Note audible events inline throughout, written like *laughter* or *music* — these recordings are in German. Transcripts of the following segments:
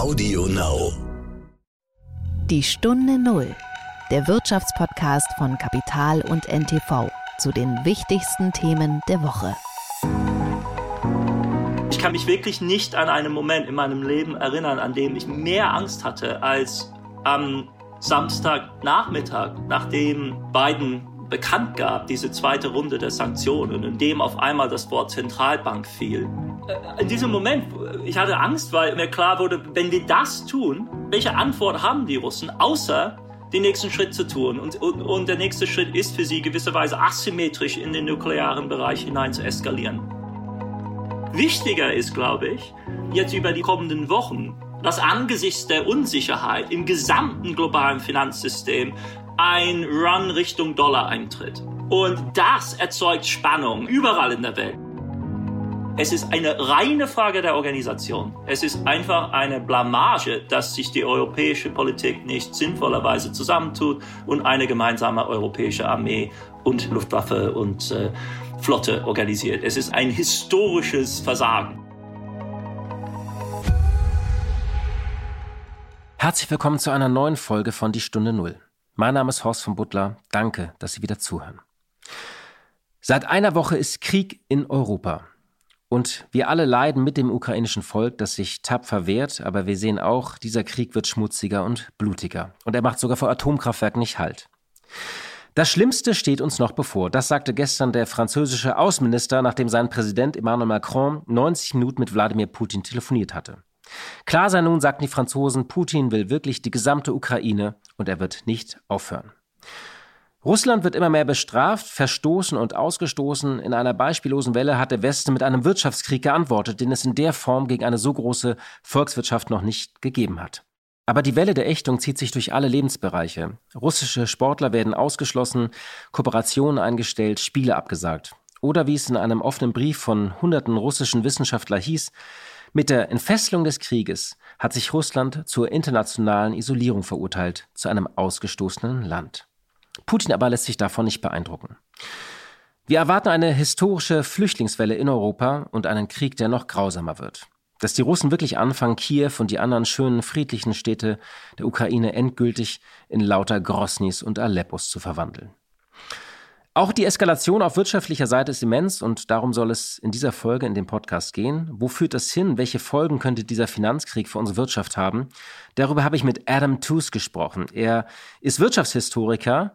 Audio Now. Die Stunde Null, der Wirtschaftspodcast von Kapital und NTV zu den wichtigsten Themen der Woche. Ich kann mich wirklich nicht an einen Moment in meinem Leben erinnern, an dem ich mehr Angst hatte als am Samstagnachmittag, nachdem Biden bekannt gab, diese zweite Runde der Sanktionen, in dem auf einmal das Wort Zentralbank fiel. Äh, in diesem Moment, ich hatte Angst, weil mir klar wurde, wenn wir das tun, welche Antwort haben die Russen, außer den nächsten Schritt zu tun? Und, und, und der nächste Schritt ist für sie gewisserweise asymmetrisch in den nuklearen Bereich hinein zu eskalieren. Wichtiger ist, glaube ich, jetzt über die kommenden Wochen, dass angesichts der Unsicherheit im gesamten globalen Finanzsystem ein Run Richtung Dollar eintritt. Und das erzeugt Spannung überall in der Welt. Es ist eine reine Frage der Organisation. Es ist einfach eine Blamage, dass sich die europäische Politik nicht sinnvollerweise zusammentut und eine gemeinsame europäische Armee und Luftwaffe und äh, Flotte organisiert. Es ist ein historisches Versagen. Herzlich willkommen zu einer neuen Folge von Die Stunde Null. Mein Name ist Horst von Butler. Danke, dass Sie wieder zuhören. Seit einer Woche ist Krieg in Europa. Und wir alle leiden mit dem ukrainischen Volk, das sich tapfer wehrt, aber wir sehen auch, dieser Krieg wird schmutziger und blutiger. Und er macht sogar vor Atomkraftwerken nicht Halt. Das Schlimmste steht uns noch bevor. Das sagte gestern der französische Außenminister, nachdem sein Präsident Emmanuel Macron 90 Minuten mit Wladimir Putin telefoniert hatte. Klar sei nun, sagten die Franzosen, Putin will wirklich die gesamte Ukraine und er wird nicht aufhören. Russland wird immer mehr bestraft, verstoßen und ausgestoßen. In einer beispiellosen Welle hat der Westen mit einem Wirtschaftskrieg geantwortet, den es in der Form gegen eine so große Volkswirtschaft noch nicht gegeben hat. Aber die Welle der Ächtung zieht sich durch alle Lebensbereiche. Russische Sportler werden ausgeschlossen, Kooperationen eingestellt, Spiele abgesagt. Oder wie es in einem offenen Brief von hunderten russischen Wissenschaftlern hieß, mit der Entfesselung des Krieges hat sich Russland zur internationalen Isolierung verurteilt, zu einem ausgestoßenen Land. Putin aber lässt sich davon nicht beeindrucken. Wir erwarten eine historische Flüchtlingswelle in Europa und einen Krieg, der noch grausamer wird. Dass die Russen wirklich anfangen, Kiew und die anderen schönen friedlichen Städte der Ukraine endgültig in lauter Grosnys und Aleppos zu verwandeln. Auch die Eskalation auf wirtschaftlicher Seite ist immens und darum soll es in dieser Folge in dem Podcast gehen. Wo führt das hin? Welche Folgen könnte dieser Finanzkrieg für unsere Wirtschaft haben? Darüber habe ich mit Adam Tooze gesprochen. Er ist Wirtschaftshistoriker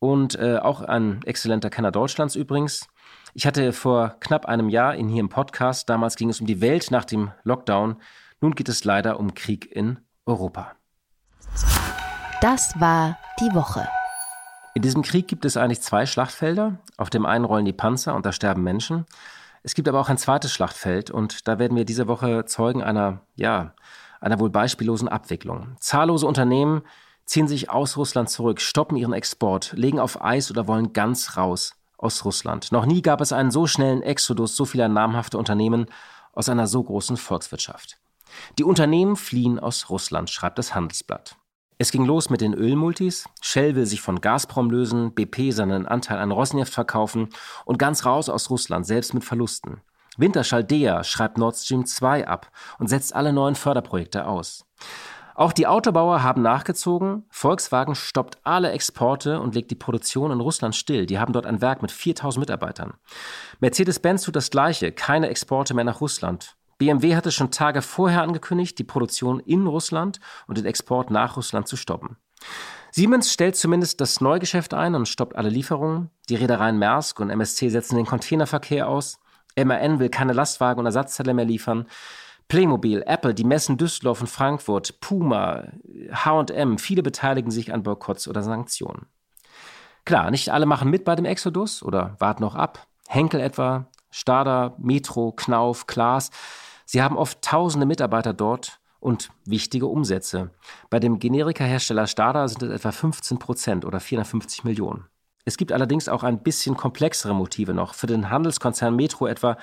und äh, auch ein exzellenter Kenner Deutschlands übrigens. Ich hatte vor knapp einem Jahr ihn hier im Podcast. Damals ging es um die Welt nach dem Lockdown. Nun geht es leider um Krieg in Europa. Das war die Woche. In diesem Krieg gibt es eigentlich zwei Schlachtfelder. Auf dem einen rollen die Panzer und da sterben Menschen. Es gibt aber auch ein zweites Schlachtfeld und da werden wir diese Woche Zeugen einer, ja, einer wohl beispiellosen Abwicklung. Zahllose Unternehmen ziehen sich aus Russland zurück, stoppen ihren Export, legen auf Eis oder wollen ganz raus aus Russland. Noch nie gab es einen so schnellen Exodus so vieler namhafter Unternehmen aus einer so großen Volkswirtschaft. Die Unternehmen fliehen aus Russland, schreibt das Handelsblatt. Es ging los mit den Ölmultis. Shell will sich von Gazprom lösen, BP seinen Anteil an Rosneft verkaufen und ganz raus aus Russland, selbst mit Verlusten. Winterschall Dea schreibt Nord Stream 2 ab und setzt alle neuen Förderprojekte aus. Auch die Autobauer haben nachgezogen. Volkswagen stoppt alle Exporte und legt die Produktion in Russland still. Die haben dort ein Werk mit 4000 Mitarbeitern. Mercedes-Benz tut das Gleiche. Keine Exporte mehr nach Russland. BMW hatte schon Tage vorher angekündigt, die Produktion in Russland und den Export nach Russland zu stoppen. Siemens stellt zumindest das Neugeschäft ein und stoppt alle Lieferungen. Die Reedereien Maersk und MSC setzen den Containerverkehr aus. MAN will keine Lastwagen und Ersatzteile mehr liefern. Playmobil, Apple, die Messen Düsseldorf und Frankfurt, Puma, H&M, viele beteiligen sich an Boykotts oder Sanktionen. Klar, nicht alle machen mit bei dem Exodus oder warten noch ab. Henkel etwa, Stada, Metro, Knauf, Klaas. Sie haben oft tausende Mitarbeiter dort und wichtige Umsätze. Bei dem Generikahersteller Stada sind es etwa 15 Prozent oder 450 Millionen. Es gibt allerdings auch ein bisschen komplexere Motive noch. Für den Handelskonzern Metro etwa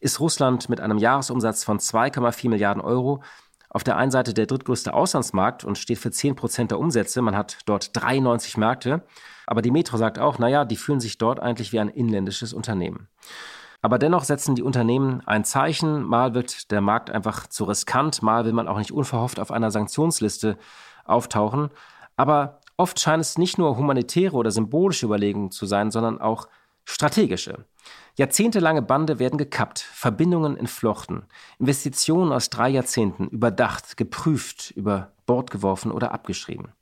ist Russland mit einem Jahresumsatz von 2,4 Milliarden Euro auf der einen Seite der drittgrößte Auslandsmarkt und steht für 10 Prozent der Umsätze. Man hat dort 93 Märkte. Aber die Metro sagt auch, naja, die fühlen sich dort eigentlich wie ein inländisches Unternehmen. Aber dennoch setzen die Unternehmen ein Zeichen. Mal wird der Markt einfach zu riskant, mal will man auch nicht unverhofft auf einer Sanktionsliste auftauchen. Aber oft scheint es nicht nur humanitäre oder symbolische Überlegungen zu sein, sondern auch strategische. Jahrzehntelange Bande werden gekappt, Verbindungen entflochten, Investitionen aus drei Jahrzehnten überdacht, geprüft, über Bord geworfen oder abgeschrieben.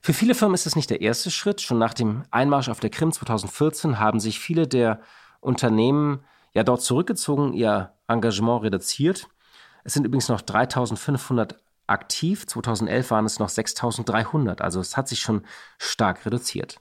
Für viele Firmen ist es nicht der erste Schritt. Schon nach dem Einmarsch auf der Krim 2014 haben sich viele der Unternehmen ja dort zurückgezogen, ihr Engagement reduziert. Es sind übrigens noch 3500 aktiv. 2011 waren es noch 6300. Also es hat sich schon stark reduziert.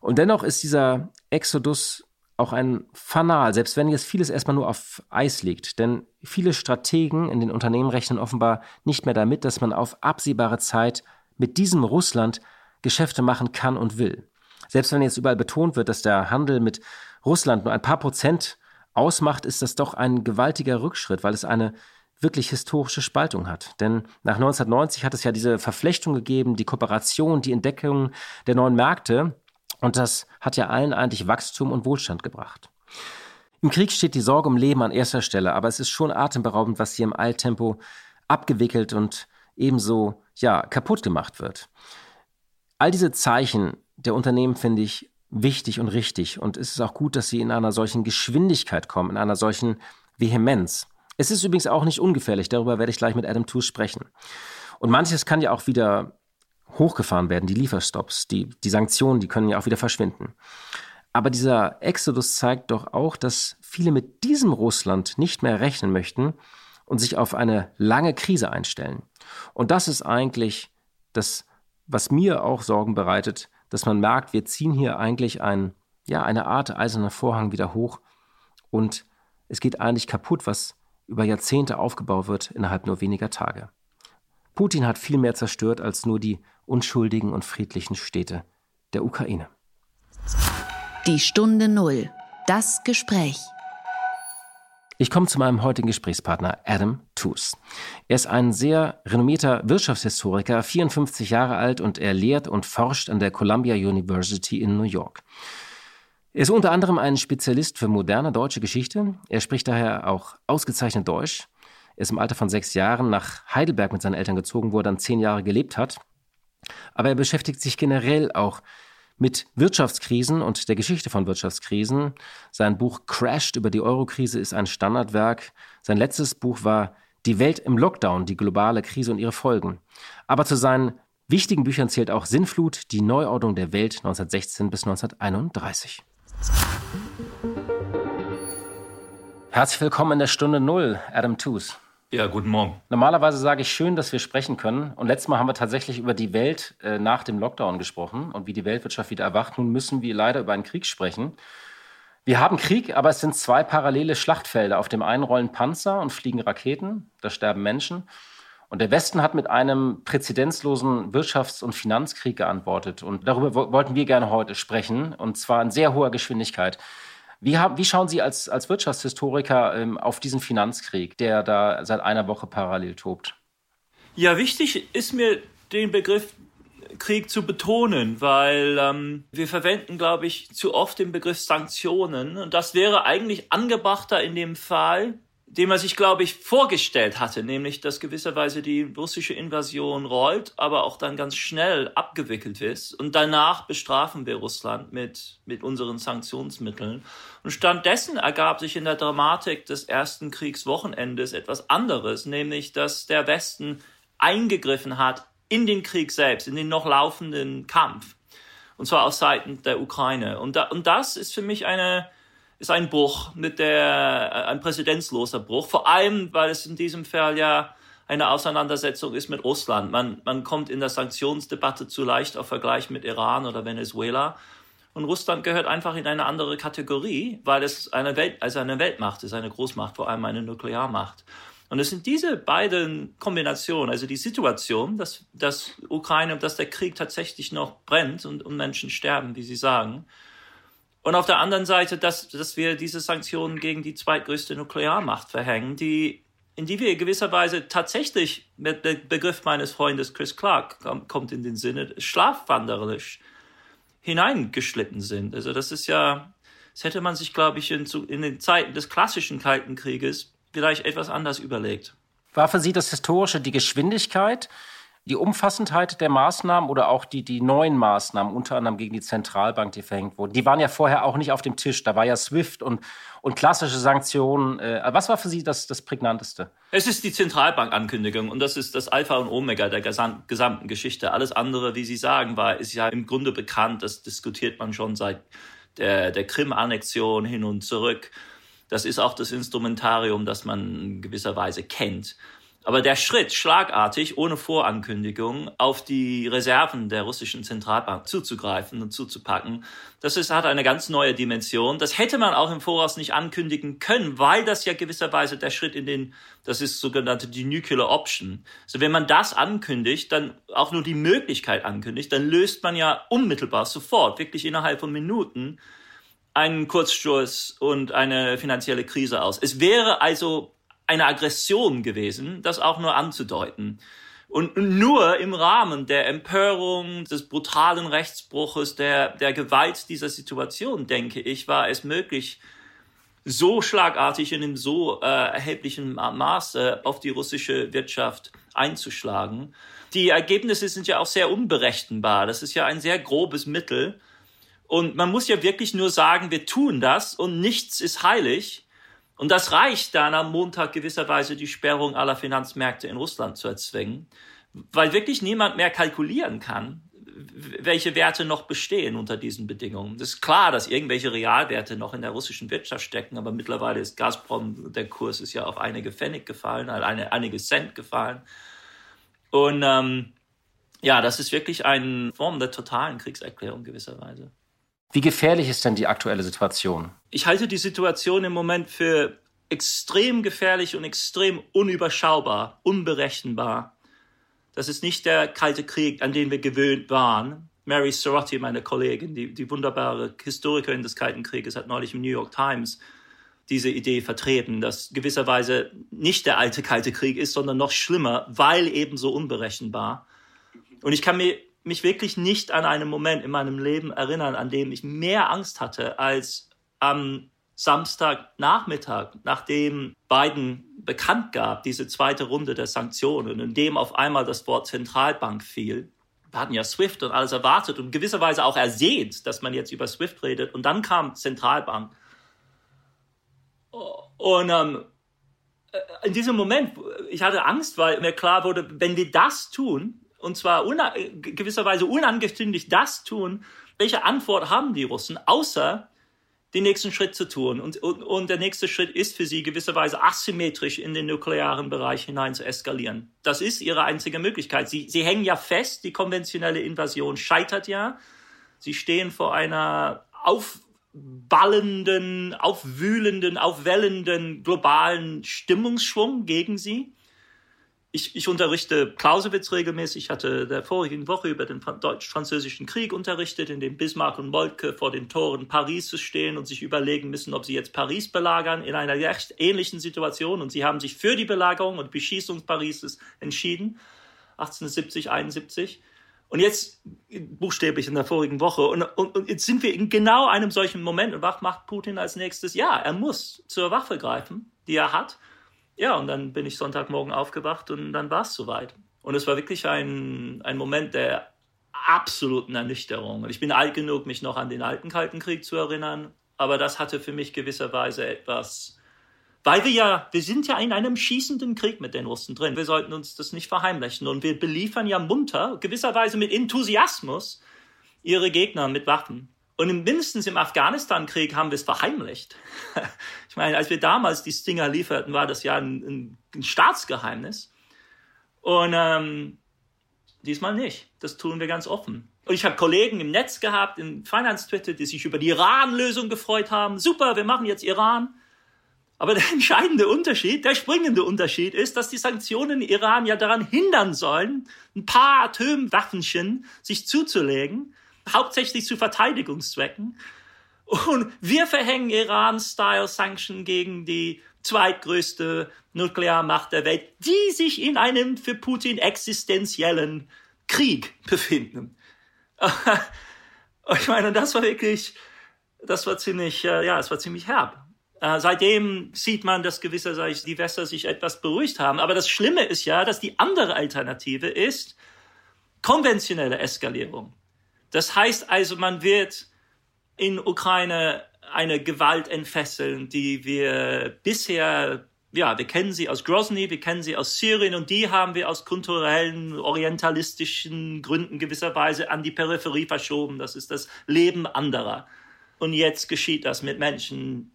Und dennoch ist dieser Exodus auch ein Fanal, selbst wenn jetzt vieles erstmal nur auf Eis liegt. Denn viele Strategen in den Unternehmen rechnen offenbar nicht mehr damit, dass man auf absehbare Zeit mit diesem Russland Geschäfte machen kann und will. Selbst wenn jetzt überall betont wird, dass der Handel mit Russland nur ein paar Prozent ausmacht, ist das doch ein gewaltiger Rückschritt, weil es eine wirklich historische Spaltung hat. Denn nach 1990 hat es ja diese Verflechtung gegeben, die Kooperation, die Entdeckung der neuen Märkte. Und das hat ja allen eigentlich Wachstum und Wohlstand gebracht. Im Krieg steht die Sorge um Leben an erster Stelle, aber es ist schon atemberaubend, was hier im Eiltempo abgewickelt und ebenso ja kaputt gemacht wird. All diese Zeichen der Unternehmen finde ich wichtig und richtig und es ist auch gut, dass sie in einer solchen Geschwindigkeit kommen, in einer solchen Vehemenz. Es ist übrigens auch nicht ungefährlich, darüber werde ich gleich mit Adam Tooze sprechen. Und manches kann ja auch wieder hochgefahren werden, die Lieferstops, die, die Sanktionen, die können ja auch wieder verschwinden. Aber dieser Exodus zeigt doch auch, dass viele mit diesem Russland nicht mehr rechnen möchten und sich auf eine lange Krise einstellen. Und das ist eigentlich das, was mir auch Sorgen bereitet, dass man merkt, wir ziehen hier eigentlich ein, ja, eine Art eiserner Vorhang wieder hoch und es geht eigentlich kaputt, was über Jahrzehnte aufgebaut wird innerhalb nur weniger Tage. Putin hat viel mehr zerstört als nur die unschuldigen und friedlichen Städte der Ukraine. Die Stunde Null. Das Gespräch. Ich komme zu meinem heutigen Gesprächspartner Adam Tooze. Er ist ein sehr renommierter Wirtschaftshistoriker, 54 Jahre alt und er lehrt und forscht an der Columbia University in New York. Er ist unter anderem ein Spezialist für moderne deutsche Geschichte. Er spricht daher auch ausgezeichnet Deutsch. Er ist im Alter von sechs Jahren nach Heidelberg mit seinen Eltern gezogen, wo er dann zehn Jahre gelebt hat. Aber er beschäftigt sich generell auch mit Wirtschaftskrisen und der Geschichte von Wirtschaftskrisen. Sein Buch Crashed über die Eurokrise ist ein Standardwerk. Sein letztes Buch war Die Welt im Lockdown, die globale Krise und ihre Folgen. Aber zu seinen wichtigen Büchern zählt auch Sinnflut, die Neuordnung der Welt 1916 bis 1931. Herzlich willkommen in der Stunde Null, Adam Tooze. Ja, guten Morgen. Normalerweise sage ich schön, dass wir sprechen können. Und letztes Mal haben wir tatsächlich über die Welt äh, nach dem Lockdown gesprochen und wie die Weltwirtschaft wieder erwacht. Nun müssen wir leider über einen Krieg sprechen. Wir haben Krieg, aber es sind zwei parallele Schlachtfelder. Auf dem einen rollen Panzer und fliegen Raketen, da sterben Menschen. Und der Westen hat mit einem präzedenzlosen Wirtschafts- und Finanzkrieg geantwortet. Und darüber wollten wir gerne heute sprechen, und zwar in sehr hoher Geschwindigkeit. Wie, haben, wie schauen Sie als, als Wirtschaftshistoriker ähm, auf diesen Finanzkrieg, der da seit einer Woche parallel tobt? Ja, wichtig ist mir den Begriff Krieg zu betonen, weil ähm, wir verwenden, glaube ich, zu oft den Begriff Sanktionen. Und das wäre eigentlich angebrachter in dem Fall, dem er sich, glaube ich, vorgestellt hatte, nämlich dass gewisserweise die russische Invasion rollt, aber auch dann ganz schnell abgewickelt ist. Und danach bestrafen wir Russland mit, mit unseren Sanktionsmitteln. Und stattdessen ergab sich in der Dramatik des ersten Kriegswochenendes etwas anderes, nämlich dass der Westen eingegriffen hat in den Krieg selbst, in den noch laufenden Kampf. Und zwar aus Seiten der Ukraine. Und, da, und das ist für mich eine, ist ein Bruch mit der, äh, ein präzedenzloser Bruch. Vor allem, weil es in diesem Fall ja eine Auseinandersetzung ist mit Russland. Man, man kommt in der Sanktionsdebatte zu leicht auf Vergleich mit Iran oder Venezuela. Und Russland gehört einfach in eine andere Kategorie, weil es eine Welt, also eine Weltmacht ist, eine Großmacht, vor allem eine Nuklearmacht. Und es sind diese beiden Kombinationen, also die Situation, dass, dass Ukraine, dass der Krieg tatsächlich noch brennt und, und Menschen sterben, wie Sie sagen, und auf der anderen Seite, dass, dass wir diese Sanktionen gegen die zweitgrößte Nuklearmacht verhängen, die, in die wir gewisserweise tatsächlich, mit dem Begriff meines Freundes Chris Clark kommt in den Sinne, schlafwanderisch hineingeschlitten sind. Also das ist ja, Das hätte man sich, glaube ich, in, in den Zeiten des klassischen Kalten Krieges vielleicht etwas anders überlegt. War für Sie das Historische die Geschwindigkeit, die Umfassendheit der Maßnahmen oder auch die, die neuen Maßnahmen, unter anderem gegen die Zentralbank, die verhängt wurden, die waren ja vorher auch nicht auf dem Tisch. Da war ja SWIFT und, und klassische Sanktionen. Äh, was war für Sie das, das Prägnanteste? Es ist die Zentralbankankündigung und das ist das Alpha und Omega der gesamten Geschichte. Alles andere, wie Sie sagen, war, ist ja im Grunde bekannt. Das diskutiert man schon seit der, der Krim-Annexion hin und zurück. Das ist auch das Instrumentarium, das man in gewisser Weise kennt. Aber der Schritt, schlagartig, ohne Vorankündigung, auf die Reserven der russischen Zentralbank zuzugreifen und zuzupacken, das ist, hat eine ganz neue Dimension. Das hätte man auch im Voraus nicht ankündigen können, weil das ja gewisserweise der Schritt in den, das ist sogenannte die Nuclear Option. Also wenn man das ankündigt, dann auch nur die Möglichkeit ankündigt, dann löst man ja unmittelbar sofort, wirklich innerhalb von Minuten, einen Kurzstoß und eine finanzielle Krise aus. Es wäre also eine Aggression gewesen, das auch nur anzudeuten. Und nur im Rahmen der Empörung, des brutalen Rechtsbruches, der, der Gewalt dieser Situation, denke ich, war es möglich, so schlagartig in so äh, erheblichem Maße auf die russische Wirtschaft einzuschlagen. Die Ergebnisse sind ja auch sehr unberechenbar. Das ist ja ein sehr grobes Mittel. Und man muss ja wirklich nur sagen, wir tun das und nichts ist heilig. Und das reicht dann am Montag gewisserweise die Sperrung aller Finanzmärkte in Russland zu erzwingen, weil wirklich niemand mehr kalkulieren kann, welche Werte noch bestehen unter diesen Bedingungen. Es ist klar, dass irgendwelche Realwerte noch in der russischen Wirtschaft stecken, aber mittlerweile ist Gazprom, der Kurs ist ja auf einige Pfennig gefallen, eine, einige Cent gefallen. Und ähm, ja, das ist wirklich eine Form der totalen Kriegserklärung gewisserweise. Wie gefährlich ist denn die aktuelle Situation? Ich halte die Situation im Moment für extrem gefährlich und extrem unüberschaubar, unberechenbar. Das ist nicht der Kalte Krieg, an den wir gewöhnt waren. Mary Sorotti, meine Kollegin, die, die wunderbare Historikerin des Kalten Krieges, hat neulich im New York Times diese Idee vertreten, dass gewisserweise nicht der alte Kalte Krieg ist, sondern noch schlimmer, weil eben so unberechenbar. Und ich kann mir mich wirklich nicht an einen Moment in meinem Leben erinnern, an dem ich mehr Angst hatte als am Samstagnachmittag, nachdem Biden bekannt gab, diese zweite Runde der Sanktionen, in dem auf einmal das Wort Zentralbank fiel. Wir hatten ja SWIFT und alles erwartet und gewisserweise auch ersehnt, dass man jetzt über SWIFT redet. Und dann kam Zentralbank. Und ähm, äh, in diesem Moment, ich hatte Angst, weil mir klar wurde, wenn wir das tun, und zwar gewisserweise unangekündigt das tun, welche Antwort haben die Russen, außer den nächsten Schritt zu tun. Und, und, und der nächste Schritt ist für sie gewisserweise asymmetrisch in den nuklearen Bereich hinein zu eskalieren. Das ist ihre einzige Möglichkeit. Sie, sie hängen ja fest, die konventionelle Invasion scheitert ja. Sie stehen vor einer aufballenden, aufwühlenden, aufwellenden globalen Stimmungsschwung gegen sie ich, ich unterrichte Clausewitz regelmäßig. Ich hatte der vorigen Woche über den deutsch-französischen Krieg unterrichtet, in dem Bismarck und Moltke vor den Toren Paris stehen und sich überlegen müssen, ob sie jetzt Paris belagern, in einer recht ähnlichen Situation. Und sie haben sich für die Belagerung und Beschießung Parises entschieden, 1870, 71. Und jetzt buchstäblich in der vorigen Woche. Und, und, und jetzt sind wir in genau einem solchen Moment. Und was macht Putin als nächstes? Ja, er muss zur Waffe greifen, die er hat ja, und dann bin ich Sonntagmorgen aufgewacht und dann war es soweit. Und es war wirklich ein, ein Moment der absoluten Ernüchterung. Und ich bin alt genug, mich noch an den alten Kalten Krieg zu erinnern, aber das hatte für mich gewisserweise etwas, weil wir ja, wir sind ja in einem schießenden Krieg mit den Russen drin. Wir sollten uns das nicht verheimlichen. Und wir beliefern ja munter, gewisserweise mit Enthusiasmus, ihre Gegner mit Waffen. Und mindestens im Afghanistan-Krieg haben wir es verheimlicht. *laughs* Ich meine, als wir damals die Stinger lieferten, war das ja ein, ein Staatsgeheimnis. Und ähm, diesmal nicht. Das tun wir ganz offen. Und ich habe Kollegen im Netz gehabt, in Finance Twitter, die sich über die Iran-Lösung gefreut haben. Super, wir machen jetzt Iran. Aber der *laughs* entscheidende Unterschied, der springende Unterschied ist, dass die Sanktionen Iran ja daran hindern sollen, ein paar Atomwaffenchen sich zuzulegen hauptsächlich zu Verteidigungszwecken. Und wir verhängen Iran-Style-Sanction gegen die zweitgrößte Nuklearmacht der Welt, die sich in einem für Putin existenziellen Krieg befinden. *laughs* ich meine, das war wirklich, das war ziemlich, äh, ja, es war ziemlich herb. Äh, seitdem sieht man, dass gewisse die Wässer sich etwas beruhigt haben. Aber das Schlimme ist ja, dass die andere Alternative ist konventionelle Eskalierung. Das heißt also, man wird in Ukraine eine Gewalt entfesseln, die wir bisher, ja, wir kennen sie aus Grozny, wir kennen sie aus Syrien und die haben wir aus kulturellen, orientalistischen Gründen gewisserweise an die Peripherie verschoben. Das ist das Leben anderer. Und jetzt geschieht das mit Menschen,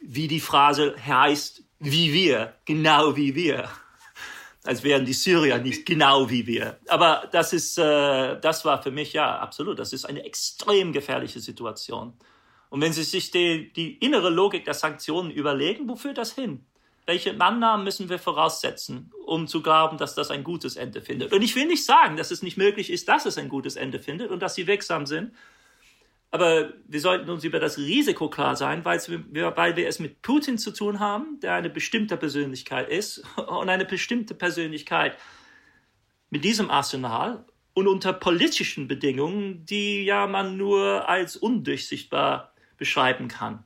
wie die Phrase heißt, wie wir, genau wie wir. Als wären die Syrier nicht genau wie wir. Aber das ist, äh, das war für mich ja absolut. Das ist eine extrem gefährliche Situation. Und wenn Sie sich die, die innere Logik der Sanktionen überlegen, wo führt das hin? Welche Annahmen müssen wir voraussetzen, um zu glauben, dass das ein gutes Ende findet? Und ich will nicht sagen, dass es nicht möglich ist, dass es ein gutes Ende findet und dass sie wirksam sind. Aber wir sollten uns über das Risiko klar sein, weil wir, weil wir es mit Putin zu tun haben, der eine bestimmte Persönlichkeit ist *laughs* und eine bestimmte Persönlichkeit mit diesem Arsenal und unter politischen Bedingungen, die ja man nur als undurchsichtbar beschreiben kann.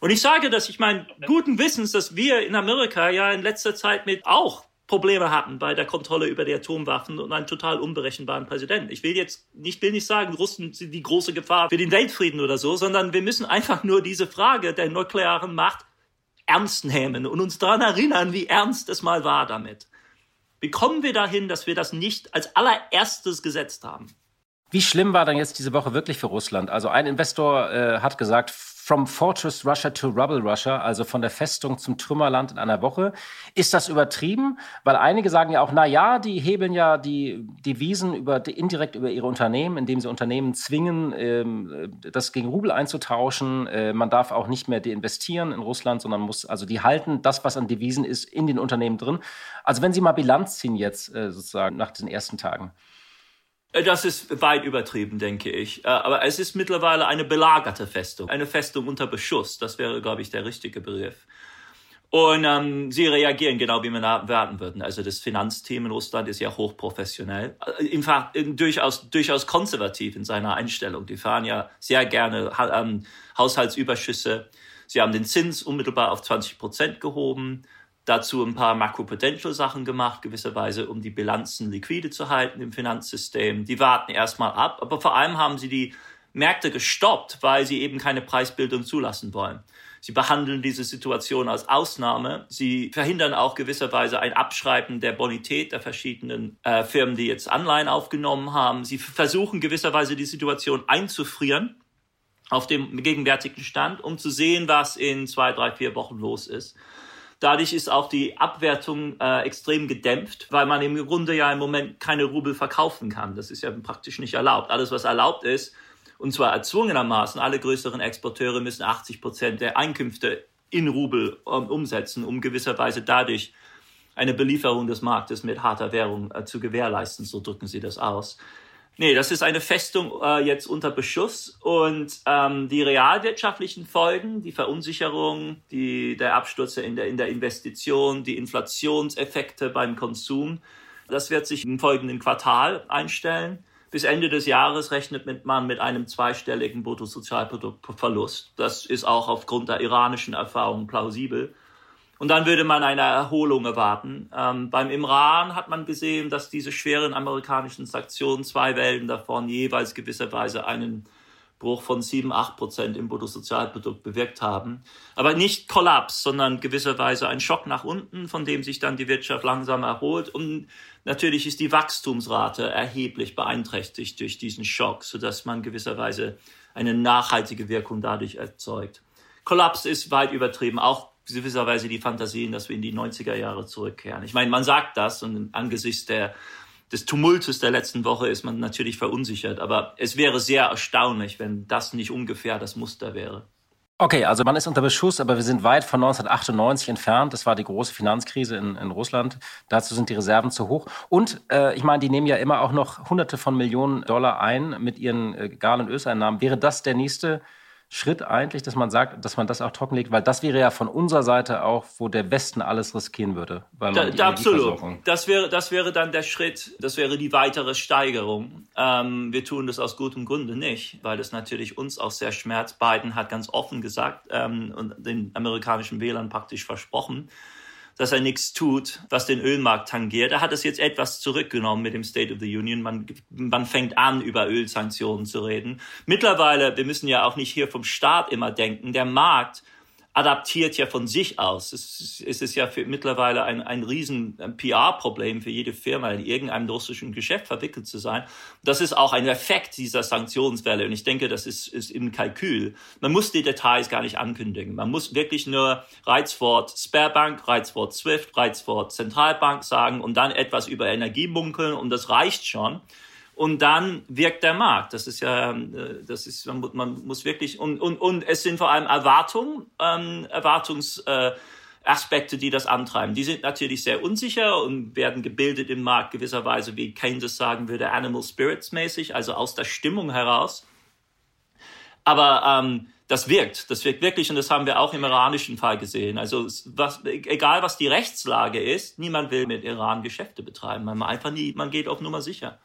Und ich sage das, ich meine, guten Wissens, dass wir in Amerika ja in letzter Zeit mit auch Probleme hatten bei der Kontrolle über die Atomwaffen und einen total unberechenbaren Präsidenten. Ich will jetzt nicht, will nicht sagen, Russen sind die große Gefahr für den Weltfrieden oder so, sondern wir müssen einfach nur diese Frage der nuklearen Macht ernst nehmen und uns daran erinnern, wie ernst es mal war damit. Wie kommen wir dahin, dass wir das nicht als allererstes gesetzt haben? Wie schlimm war dann jetzt diese Woche wirklich für Russland? Also ein Investor äh, hat gesagt, From Fortress Russia to Rubble Russia, also von der Festung zum Trümmerland in einer Woche. Ist das übertrieben? Weil einige sagen ja auch, na ja, die hebeln ja die Devisen über, indirekt über ihre Unternehmen, indem sie Unternehmen zwingen, ähm, das gegen Rubel einzutauschen. Äh, man darf auch nicht mehr deinvestieren in Russland, sondern muss, also die halten das, was an Devisen ist, in den Unternehmen drin. Also wenn Sie mal Bilanz ziehen jetzt äh, sozusagen nach den ersten Tagen. Äh, das ist weit übertrieben, denke ich. Äh, aber es ist mittlerweile eine belagerte Festung, eine Festung unter Beschuss. Das wäre, glaube ich, der richtige Begriff. Und ähm, sie reagieren genau, wie man erwarten würden. Also das Finanzteam in Russland ist ja hochprofessionell, äh, im Fall, durchaus, durchaus konservativ in seiner Einstellung. Die fahren ja sehr gerne ähm, Haushaltsüberschüsse. Sie haben den Zins unmittelbar auf 20 Prozent gehoben dazu ein paar Macro-Potential-Sachen gemacht, gewisserweise, um die Bilanzen liquide zu halten im Finanzsystem. Die warten erstmal ab, aber vor allem haben sie die Märkte gestoppt, weil sie eben keine Preisbildung zulassen wollen. Sie behandeln diese Situation als Ausnahme. Sie verhindern auch gewisserweise ein Abschreiben der Bonität der verschiedenen äh, Firmen, die jetzt Anleihen aufgenommen haben. Sie versuchen gewisserweise die Situation einzufrieren auf dem gegenwärtigen Stand, um zu sehen, was in zwei, drei, vier Wochen los ist. Dadurch ist auch die Abwertung äh, extrem gedämpft, weil man im Grunde ja im Moment keine Rubel verkaufen kann. Das ist ja praktisch nicht erlaubt. Alles, was erlaubt ist, und zwar erzwungenermaßen, alle größeren Exporteure müssen 80 Prozent der Einkünfte in Rubel um, umsetzen, um gewisserweise dadurch eine Belieferung des Marktes mit harter Währung äh, zu gewährleisten. So drücken sie das aus. Nee, das ist eine Festung äh, jetzt unter Beschuss und ähm, die realwirtschaftlichen Folgen, die Verunsicherung, die, der Absturz in der, in der Investition, die Inflationseffekte beim Konsum, das wird sich im folgenden Quartal einstellen. Bis Ende des Jahres rechnet man mit einem zweistelligen Bruttosozialproduktverlust. Das ist auch aufgrund der iranischen Erfahrung plausibel. Und dann würde man eine Erholung erwarten. Ähm, beim Iran hat man gesehen, dass diese schweren amerikanischen Sanktionen zwei Wellen davon jeweils gewisserweise einen Bruch von 7, 8 Prozent im Bruttosozialprodukt bewirkt haben. Aber nicht Kollaps, sondern gewisserweise ein Schock nach unten, von dem sich dann die Wirtschaft langsam erholt. Und natürlich ist die Wachstumsrate erheblich beeinträchtigt durch diesen Schock, sodass man gewisserweise eine nachhaltige Wirkung dadurch erzeugt. Kollaps ist weit übertrieben. Auch gewisserweise die Fantasien, dass wir in die 90er Jahre zurückkehren. Ich meine, man sagt das und angesichts der, des Tumultes der letzten Woche ist man natürlich verunsichert, aber es wäre sehr erstaunlich, wenn das nicht ungefähr das Muster wäre. Okay, also man ist unter Beschuss, aber wir sind weit von 1998 entfernt. Das war die große Finanzkrise in, in Russland. Dazu sind die Reserven zu hoch. Und äh, ich meine, die nehmen ja immer auch noch Hunderte von Millionen Dollar ein mit ihren äh, Gas- und Öleinnahmen. Wäre das der nächste Schritt eigentlich, dass man sagt, dass man das auch trockenlegt? Weil das wäre ja von unserer Seite auch, wo der Westen alles riskieren würde. Weil da, da absolut. Das wäre, das wäre dann der Schritt, das wäre die weitere Steigerung. Ähm, wir tun das aus gutem Grunde nicht, weil das natürlich uns auch sehr schmerzt. Biden hat ganz offen gesagt ähm, und den amerikanischen Wählern praktisch versprochen, dass er nichts tut, was den Ölmarkt tangiert. Er hat es jetzt etwas zurückgenommen mit dem State of the Union. Man, man fängt an, über Ölsanktionen zu reden. Mittlerweile, wir müssen ja auch nicht hier vom Staat immer denken, der Markt adaptiert ja von sich aus. Es, es ist ja für mittlerweile ein, ein riesen PR-Problem für jede Firma, in irgendeinem russischen Geschäft verwickelt zu sein. Das ist auch ein Effekt dieser Sanktionswelle. Und ich denke, das ist, ist im Kalkül. Man muss die Details gar nicht ankündigen. Man muss wirklich nur Reizwort Sparebank, Reizwort SWIFT, Reizwort Zentralbank sagen und dann etwas über Energie munkeln und das reicht schon und dann wirkt der Markt. Das ist ja, äh, das ist, man, man muss wirklich, und, und, und es sind vor allem Erwartungen, ähm, Erwartungsaspekte, äh, die das antreiben. Die sind natürlich sehr unsicher und werden gebildet im Markt gewisserweise, wie Keynes es sagen würde, Animal Spirits mäßig, also aus der Stimmung heraus. Aber ähm, das wirkt, das wirkt wirklich und das haben wir auch im iranischen Fall gesehen. Also was, egal was die Rechtslage ist, niemand will mit Iran Geschäfte betreiben. Man einfach nie, man geht auf Nummer sicher.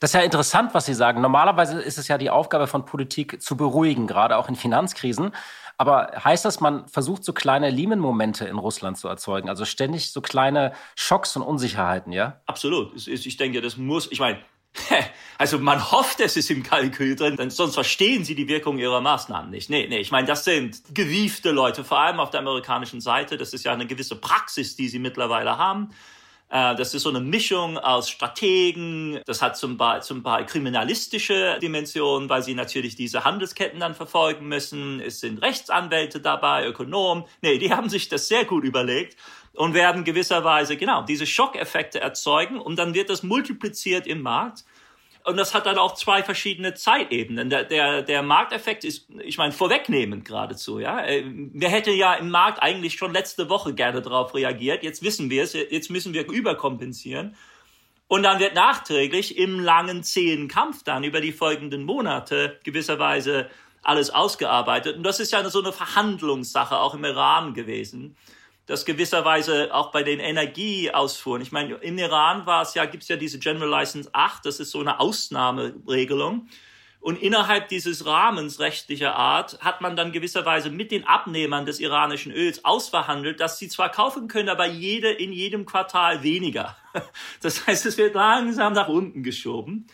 Das ist ja interessant, was Sie sagen. Normalerweise ist es ja die Aufgabe von Politik zu beruhigen, gerade auch in Finanzkrisen. Aber heißt das, man versucht so kleine Lehman-Momente in Russland zu erzeugen? Also ständig so kleine Schocks und Unsicherheiten, ja? Absolut. Ich denke, das muss, ich meine, also man hofft, es ist im Kalkül drin, denn sonst verstehen sie die Wirkung ihrer Maßnahmen nicht. Nee, nee, ich meine, das sind gewiefte Leute, vor allem auf der amerikanischen Seite. Das ist ja eine gewisse Praxis, die sie mittlerweile haben. Äh, das ist so eine Mischung aus Strategen. Das hat zum Beispiel, zum Beispiel kriminalistische Dimensionen, weil sie natürlich diese Handelsketten dann verfolgen müssen. Es sind Rechtsanwälte dabei, Ökonomen. Nee, die haben sich das sehr gut überlegt und werden gewisserweise genau diese Schockeffekte erzeugen und dann wird das multipliziert im Markt. Und das hat dann auch zwei verschiedene Zeitebenen. Der, der, der Markteffekt ist, ich meine, vorwegnehmend geradezu. Ja, wir hätte ja im Markt eigentlich schon letzte Woche gerne darauf reagiert. Jetzt wissen wir es. Jetzt müssen wir überkompensieren. Und dann wird nachträglich im langen, zähen Kampf dann über die folgenden Monate gewisserweise alles ausgearbeitet. Und das ist ja so eine Verhandlungssache auch im Iran gewesen dass gewisserweise auch bei den Energieausfuhren, ich meine, im Iran war es ja, gibt es ja diese General License 8, das ist so eine Ausnahmeregelung. Und innerhalb dieses Rahmens rechtlicher Art hat man dann gewisserweise mit den Abnehmern des iranischen Öls ausverhandelt, dass sie zwar kaufen können, aber jede in jedem Quartal weniger. *laughs* Das heißt, es wird langsam nach unten geschoben.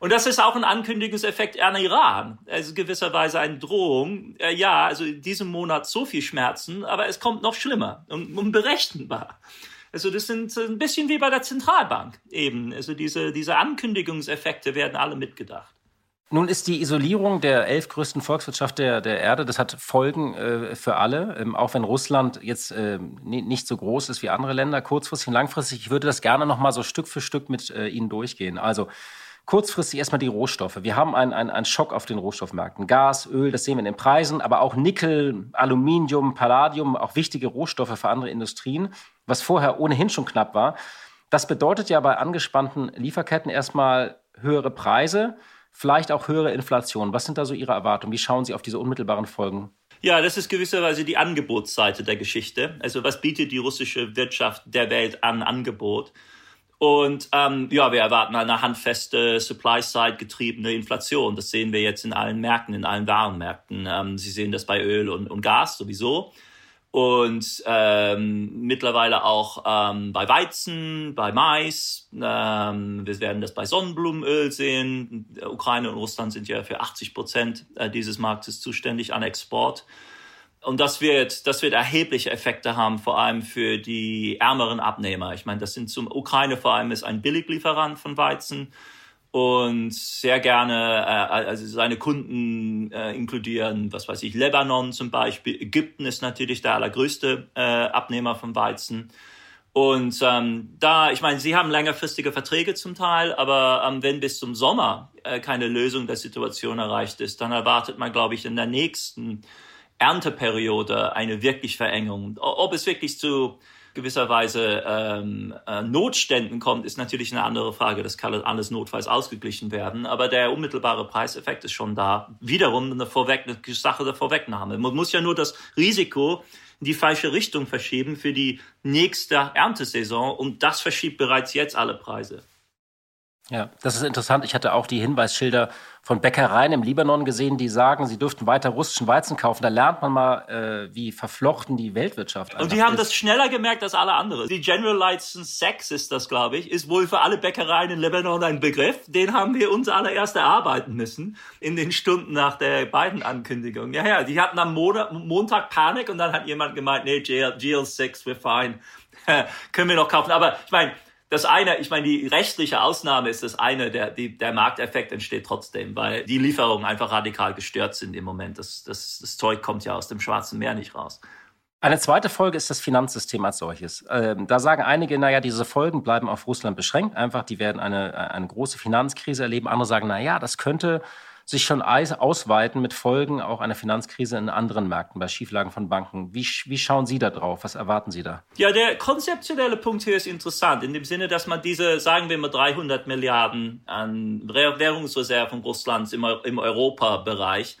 Und das ist auch ein Ankündigungseffekt an Iran. Also gewisserweise eine Drohung. Äh, ja, also in diesem Monat so viel Schmerzen, aber es kommt noch schlimmer und unberechenbar. Also das sind ein bisschen wie bei der Zentralbank eben. Also diese, diese Ankündigungseffekte werden alle mitgedacht. Nun ist die Isolierung der elf größten Volkswirtschaft der, der Erde, das hat Folgen äh, für alle, ähm, auch wenn Russland jetzt äh, nicht so groß ist wie andere Länder, kurzfristig und langfristig. Ich würde das gerne noch mal so Stück für Stück mit äh, Ihnen durchgehen. Also kurzfristig erstmal die Rohstoffe. Wir haben einen, einen, einen Schock auf den Rohstoffmärkten. Gas, Öl, das sehen wir in den Preisen, aber auch Nickel, Aluminium, Palladium, auch wichtige Rohstoffe für andere Industrien, was vorher ohnehin schon knapp war. Das bedeutet ja bei angespannten Lieferketten erstmal höhere Preise, vielleicht auch höhere Inflation. Was sind da so Ihre Erwartungen? Wie schauen Sie auf diese unmittelbaren Folgen? Ja, das ist gewisserweise die Angebotsseite der Geschichte. Also was bietet die russische Wirtschaft der Welt an Angebot? Und ähm, ja, wir erwarten eine handfeste Supply-Side getriebene Inflation. Das sehen wir jetzt in allen Märkten, in allen Warenmärkten. Ähm, Sie sehen das bei Öl und, und Gas sowieso. Und ähm, mittlerweile auch ähm, bei Weizen, bei Mais. Ähm, wir werden das bei Sonnenblumenöl sehen. Ukraine und Russland sind ja für 80 Prozent äh, dieses Marktes zuständig an Export. Und das wird, das wird erhebliche Effekte haben, vor allem für die ärmeren Abnehmer. Ich meine, das sind zum Ukraine vor allem ist ein Billiglieferant von Weizen und sehr gerne äh, also seine Kunden äh, inkludieren, was weiß ich, Lebanon zum Beispiel. Ägypten ist natürlich der allergrößte äh, Abnehmer von Weizen. Und ähm, da, ich meine, sie haben längerfristige Verträge zum Teil, aber ähm, wenn bis zum Sommer äh, keine Lösung der Situation erreicht ist, dann erwartet man, glaube ich, in der nächsten Ernteperiode eine wirklich Verengung. Ob es wirklich zu gewisserweise ähm, äh, Notständen kommt, ist natürlich eine andere Frage. Das kann alles notfalls ausgeglichen werden. Aber der unmittelbare Preiseffekt ist schon da. Wiederum eine, Vorweg, eine Sache der Vorwegnahme. Man muss ja nur das Risiko in die falsche Richtung verschieben für die nächste Erntesaison und das verschiebt bereits jetzt alle Preise. Ja, das ist interessant. Ich hatte auch die Hinweisschilder von Bäckereien im Libanon gesehen, die sagen, sie dürften weiter russischen Weizen kaufen. Da lernt man mal, äh, wie verflochten die Weltwirtschaft Und die haben ist. das schneller gemerkt als alle anderen. Die General License Sex ist das, glaube ich, ist wohl für alle Bäckereien in Libanon ein Begriff. Den haben wir uns allererst erarbeiten müssen in den Stunden nach der beiden Ankündigung. Ja, ja, die hatten am Montag Panik und dann hat jemand gemeint, nee, GL, GL6, we're fine. *laughs* Können wir noch kaufen. Aber ich meine, das eine, ich meine, die rechtliche Ausnahme ist das eine, der, die, der Markteffekt entsteht trotzdem, weil die Lieferungen einfach radikal gestört sind im Moment. Das, das, das Zeug kommt ja aus dem Schwarzen Meer nicht raus. Eine zweite Folge ist das Finanzsystem als solches. Ähm, da sagen einige, naja, diese Folgen bleiben auf Russland beschränkt. Einfach, die werden eine, eine große Finanzkrise erleben. Andere sagen, naja, das könnte sich schon ausweiten mit Folgen auch einer Finanzkrise in anderen Märkten, bei Schieflagen von Banken. Wie, wie schauen Sie da drauf? Was erwarten Sie da? Ja, der konzeptionelle Punkt hier ist interessant, in dem Sinne, dass man diese, sagen wir mal, 300 Milliarden an Währungsreserven Russlands im, im Europabereich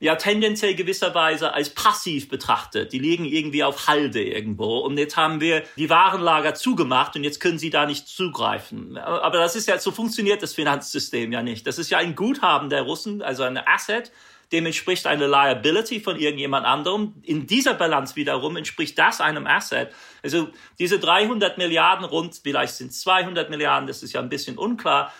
ja tendenziell gewisserweise als passiv betrachtet. Die liegen irgendwie auf Halde irgendwo. Und jetzt haben wir die Warenlager zugemacht und jetzt können sie da nicht zugreifen. Aber das ist ja, so funktioniert das Finanzsystem ja nicht. Das ist ja ein Guthaben der Russen, also ein Asset. Dem entspricht eine Liability von irgendjemand anderem. In dieser Balance wiederum entspricht das einem Asset. Also diese 300 Milliarden rund, vielleicht sind es 200 Milliarden, das ist ja ein bisschen unklar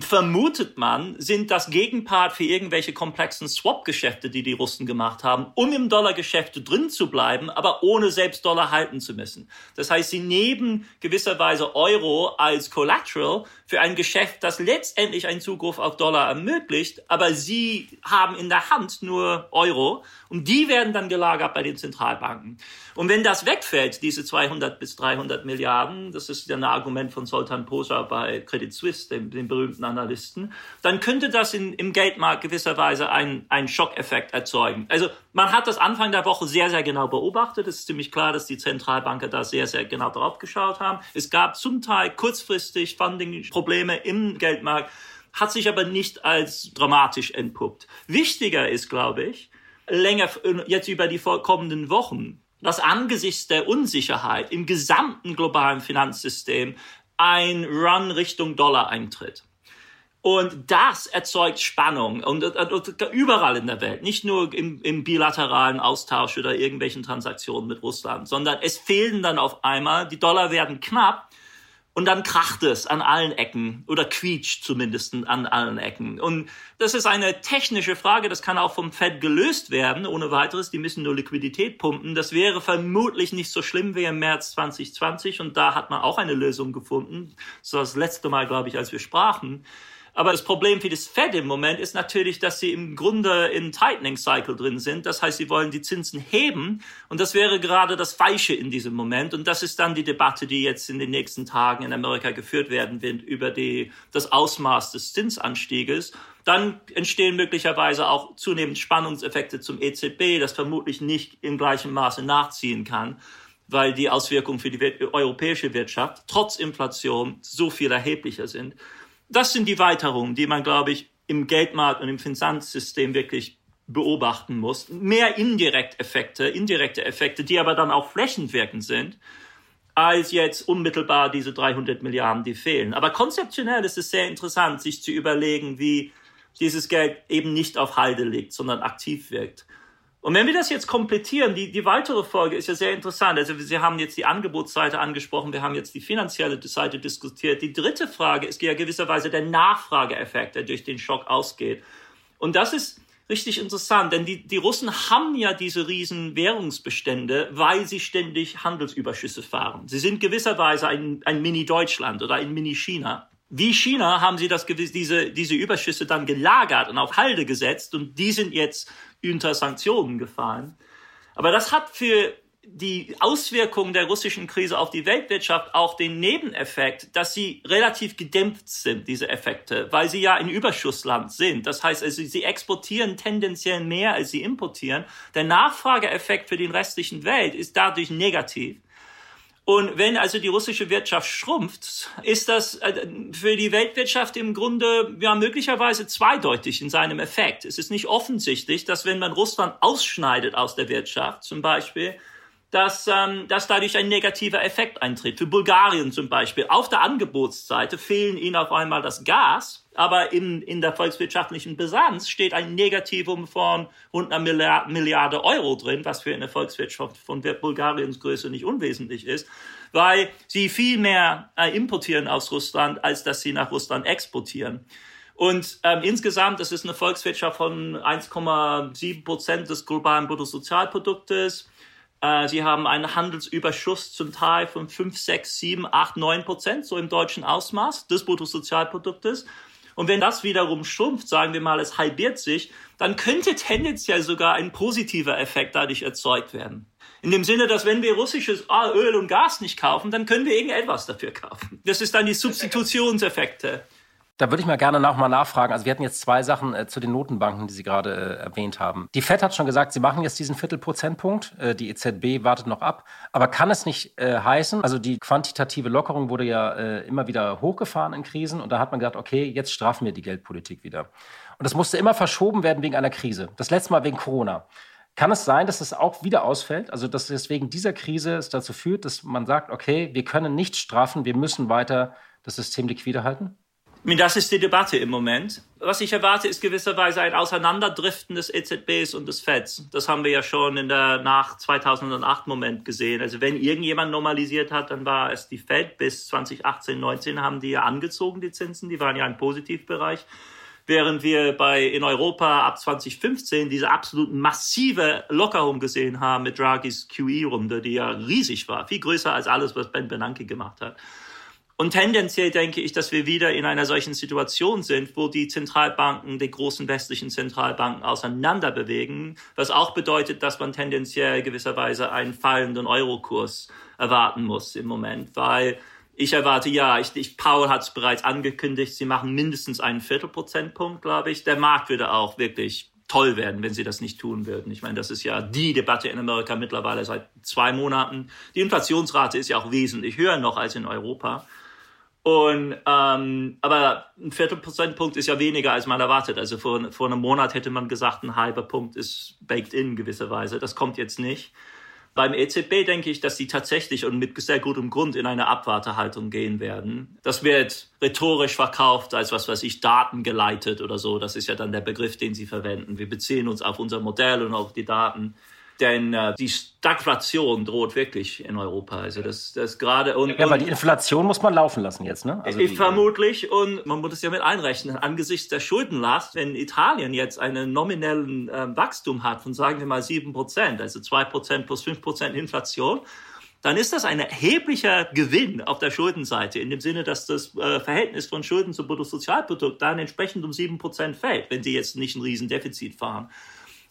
vermutet man, sind das Gegenpart für irgendwelche komplexen Swap-Geschäfte, die die Russen gemacht haben, um im Dollargeschäft drin zu bleiben, aber ohne selbst Dollar halten zu müssen. Das heißt, sie nehmen gewisserweise Euro als Collateral für ein Geschäft, das letztendlich einen Zugriff auf Dollar ermöglicht, aber sie haben in der Hand nur Euro und die werden dann gelagert bei den Zentralbanken. Und wenn das wegfällt, diese 200 bis 300 Milliarden, das ist ja ein Argument von Sultan Posa bei Credit Suisse, dem, dem berühmten Analysten, dann könnte das in, im Geldmarkt gewisserweise einen, einen Schockeffekt erzeugen. Also man hat das Anfang der Woche sehr, sehr genau beobachtet. Es ist ziemlich klar, dass die Zentralbanker da sehr, sehr genau drauf geschaut haben. Es gab zum Teil kurzfristig Funding-Probleme im Geldmarkt, hat sich aber nicht als dramatisch entpuppt. Wichtiger ist, glaube ich, länger jetzt über die kommenden Wochen dass angesichts der Unsicherheit im gesamten globalen Finanzsystem ein Run Richtung Dollar eintritt. Und das erzeugt Spannung und, und, und, überall in der Welt, nicht nur im, im bilateralen Austausch oder irgendwelchen Transaktionen mit Russland, sondern es fehlen dann auf einmal, die Dollar werden knapp und dann kracht es an allen Ecken oder quietscht zumindest an allen Ecken. Und das ist eine technische Frage, das kann auch vom Fed gelöst werden, ohne weiteres. Die müssen nur Liquidität pumpen. Das wäre vermutlich nicht so schlimm wie im März 2020 und da hat man auch eine Lösung gefunden. Das war das letzte Mal, glaube ich, als wir sprachen. Aber das Problem für das Fed im Moment ist natürlich, dass sie im Grunde in Tightening Cycle drin sind. Das heißt, sie wollen die Zinsen heben. Und das wäre gerade das Falsche in diesem Moment. Und das ist dann die Debatte, die jetzt in den nächsten Tagen in Amerika geführt werden wird über die, das Ausmaß des Zinsanstieges. Dann entstehen möglicherweise auch zunehmend Spannungseffekte zum EZB, das vermutlich nicht in gleichem Maße nachziehen kann weil die Auswirkungen für die europäische Wirtschaft trotz Inflation so viel erheblicher sind. Das sind die Weiterungen, die man, glaube ich, im Geldmarkt und im Finanzsystem wirklich beobachten muss. Mehr indirekt Effekte, indirekte Effekte, die aber dann auch flächenwirkend sind, als jetzt unmittelbar diese 300 Milliarden, die fehlen. Aber konzeptionell ist es sehr interessant, sich zu überlegen, wie dieses Geld eben nicht auf Halde liegt, sondern aktiv wirkt. Und wenn wir das jetzt komplettieren, die, die weitere Folge ist ja sehr interessant. Also Sie haben jetzt die Angebotsseite angesprochen, wir haben jetzt die finanzielle Seite diskutiert. Die dritte Frage ist ja gewisserweise der Nachfrageeffekt, der durch den Schock ausgeht. Und das ist richtig interessant, denn die, die Russen haben ja diese riesen Währungsbestände, weil sie ständig Handelsüberschüsse fahren. Sie sind gewisserweise ein, ein Mini-Deutschland oder ein Mini-China. Wie China haben sie das, diese, diese Überschüsse dann gelagert und auf Halde gesetzt und die sind jetzt unter Sanktionen gefallen. Aber das hat für die Auswirkungen der russischen Krise auf die Weltwirtschaft auch den Nebeneffekt, dass sie relativ gedämpft sind, diese Effekte, weil sie ja ein Überschussland sind. Das heißt, also, sie exportieren tendenziell mehr, als sie importieren. Der Nachfrageeffekt für den restlichen Welt ist dadurch negativ. Und wenn also die russische Wirtschaft schrumpft, ist das äh, für die Weltwirtschaft im Grunde ja möglicherweise zweideutig in seinem Effekt. Es ist nicht offensichtlich, dass wenn man Russland ausschneidet aus der Wirtschaft, zum Beispiel, dass, ähm, dass dadurch ein negativer Effekt eintritt. Für Bulgarien zum Beispiel. Auf der Angebotsseite fehlen ihnen auf einmal das Gas, aber in, in der volkswirtschaftlichen Bilanz steht ein Negativum von rund einer Milliarde, Milliarde Euro drin, was für eine Volkswirtschaft von Bulgariens Größe nicht unwesentlich ist, weil sie viel mehr äh, importieren aus Russland, als dass sie nach Russland exportieren. Und ähm, insgesamt, das ist eine Volkswirtschaft von 1,7 Prozent des globalen Bruttosozialproduktes. Äh, sie haben einen Handelsüberschuss zum Teil von 5, 6, 7, 8, 9 Prozent, so im deutschen Ausmaß des Bruttosozialproduktes. Und wenn das wiederum schrumpft, sagen wir mal, es halbiert sich, dann könnte tendenziell sogar ein positiver Effekt dadurch erzeugt werden. In dem Sinne, dass wenn wir russisches Öl und Gas nicht kaufen, dann können wir irgendetwas dafür kaufen. Das ist dann die Substitutionseffekte. Da würde ich mal gerne noch mal nachfragen. Also wir hatten jetzt zwei Sachen äh, zu den Notenbanken, die Sie gerade äh, erwähnt haben. Die Fed hat schon gesagt, sie machen jetzt diesen Viertelprozentpunkt. Äh, die EZB wartet noch ab. Aber kann es nicht äh, heißen, also die quantitative Lockerung wurde ja äh, immer wieder hochgefahren in Krisen und da hat man gesagt, okay, jetzt strafen wir die Geldpolitik wieder. Und das musste immer verschoben werden wegen einer Krise. Das letzte Mal wegen Corona. Kann es sein, dass es auch wieder ausfällt? Also, dass deswegen dieser Krise es dazu führt, dass man sagt, okay, wir können nicht strafen, wir müssen weiter das System liquide halten? Das ist die Debatte im Moment. Was ich erwarte, ist gewisserweise ein Auseinanderdriften des EZBs und des FEDs. Das haben wir ja schon in der nach 2008 Moment gesehen. Also wenn irgendjemand normalisiert hat, dann war es die Fed. Bis 2018, 19 haben die ja angezogen, die Zinsen. Die waren ja im Positivbereich. Während wir bei, in Europa ab 2015 diese absolut massive Lockerung gesehen haben mit Draghis QE-Runde, die ja riesig war. Viel größer als alles, was Ben Bernanke gemacht hat. Und tendenziell denke ich, dass wir wieder in einer solchen Situation sind, wo die Zentralbanken, die großen westlichen Zentralbanken auseinander bewegen, was auch bedeutet, dass man tendenziell gewisserweise einen fallenden Eurokurs erwarten muss im Moment, weil ich erwarte, ja, ich, ich, Paul hat es bereits angekündigt, sie machen mindestens einen Viertelprozentpunkt, glaube ich. Der Markt würde auch wirklich toll werden, wenn sie das nicht tun würden. Ich meine, das ist ja die Debatte in Amerika mittlerweile seit zwei Monaten. Die Inflationsrate ist ja auch wesentlich höher noch als in Europa. Und ähm, aber ein Viertelprozentpunkt ist ja weniger, als man erwartet. Also vor, vor einem Monat hätte man gesagt, ein halber Punkt ist baked in gewisserweise. Das kommt jetzt nicht. Beim EZB denke ich, dass sie tatsächlich und mit sehr gutem Grund in eine Abwartehaltung gehen werden. Das wird rhetorisch verkauft als was weiß ich, datengeleitet oder so. Das ist ja dann der Begriff, den sie verwenden. Wir beziehen uns auf unser Modell und auf die Daten. Denn äh, die Stagflation droht wirklich in Europa. Also das, das gerade und, ja, weil die Inflation muss man laufen lassen jetzt, ne? Also die, vermutlich und man muss es ja mit einrechnen angesichts der Schuldenlast, wenn Italien jetzt einen nominellen äh, Wachstum hat von sagen wir mal sieben Prozent, also zwei Prozent plus fünf Prozent Inflation, dann ist das ein erheblicher Gewinn auf der Schuldenseite, in dem Sinne, dass das äh, Verhältnis von Schulden zum Bruttosozialprodukt dann entsprechend um sieben Prozent fällt, wenn sie jetzt nicht ein Riesendefizit fahren.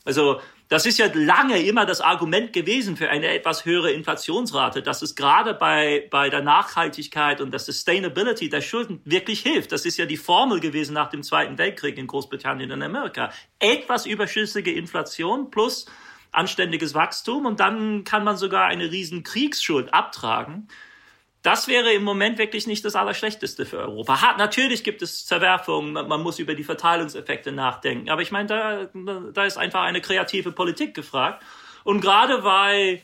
Also das ist ja lange immer das Argument gewesen für eine etwas höhere Inflationsrate, dass es gerade bei, bei der Nachhaltigkeit und der Sustainability der Schulden wirklich hilft. Das ist ja die Formel gewesen nach dem Zweiten Weltkrieg in Großbritannien und Amerika. Etwas überschüssige Inflation plus anständiges Wachstum und dann kann man sogar eine riesen Kriegsschuld abtragen. Das wäre im Moment wirklich nicht das Allerschlechteste für Europa. Hat, natürlich gibt es Zerwerfungen, man muss über die Verteilungseffekte nachdenken. Aber ich meine, da, da ist einfach eine kreative Politik gefragt. Und gerade weil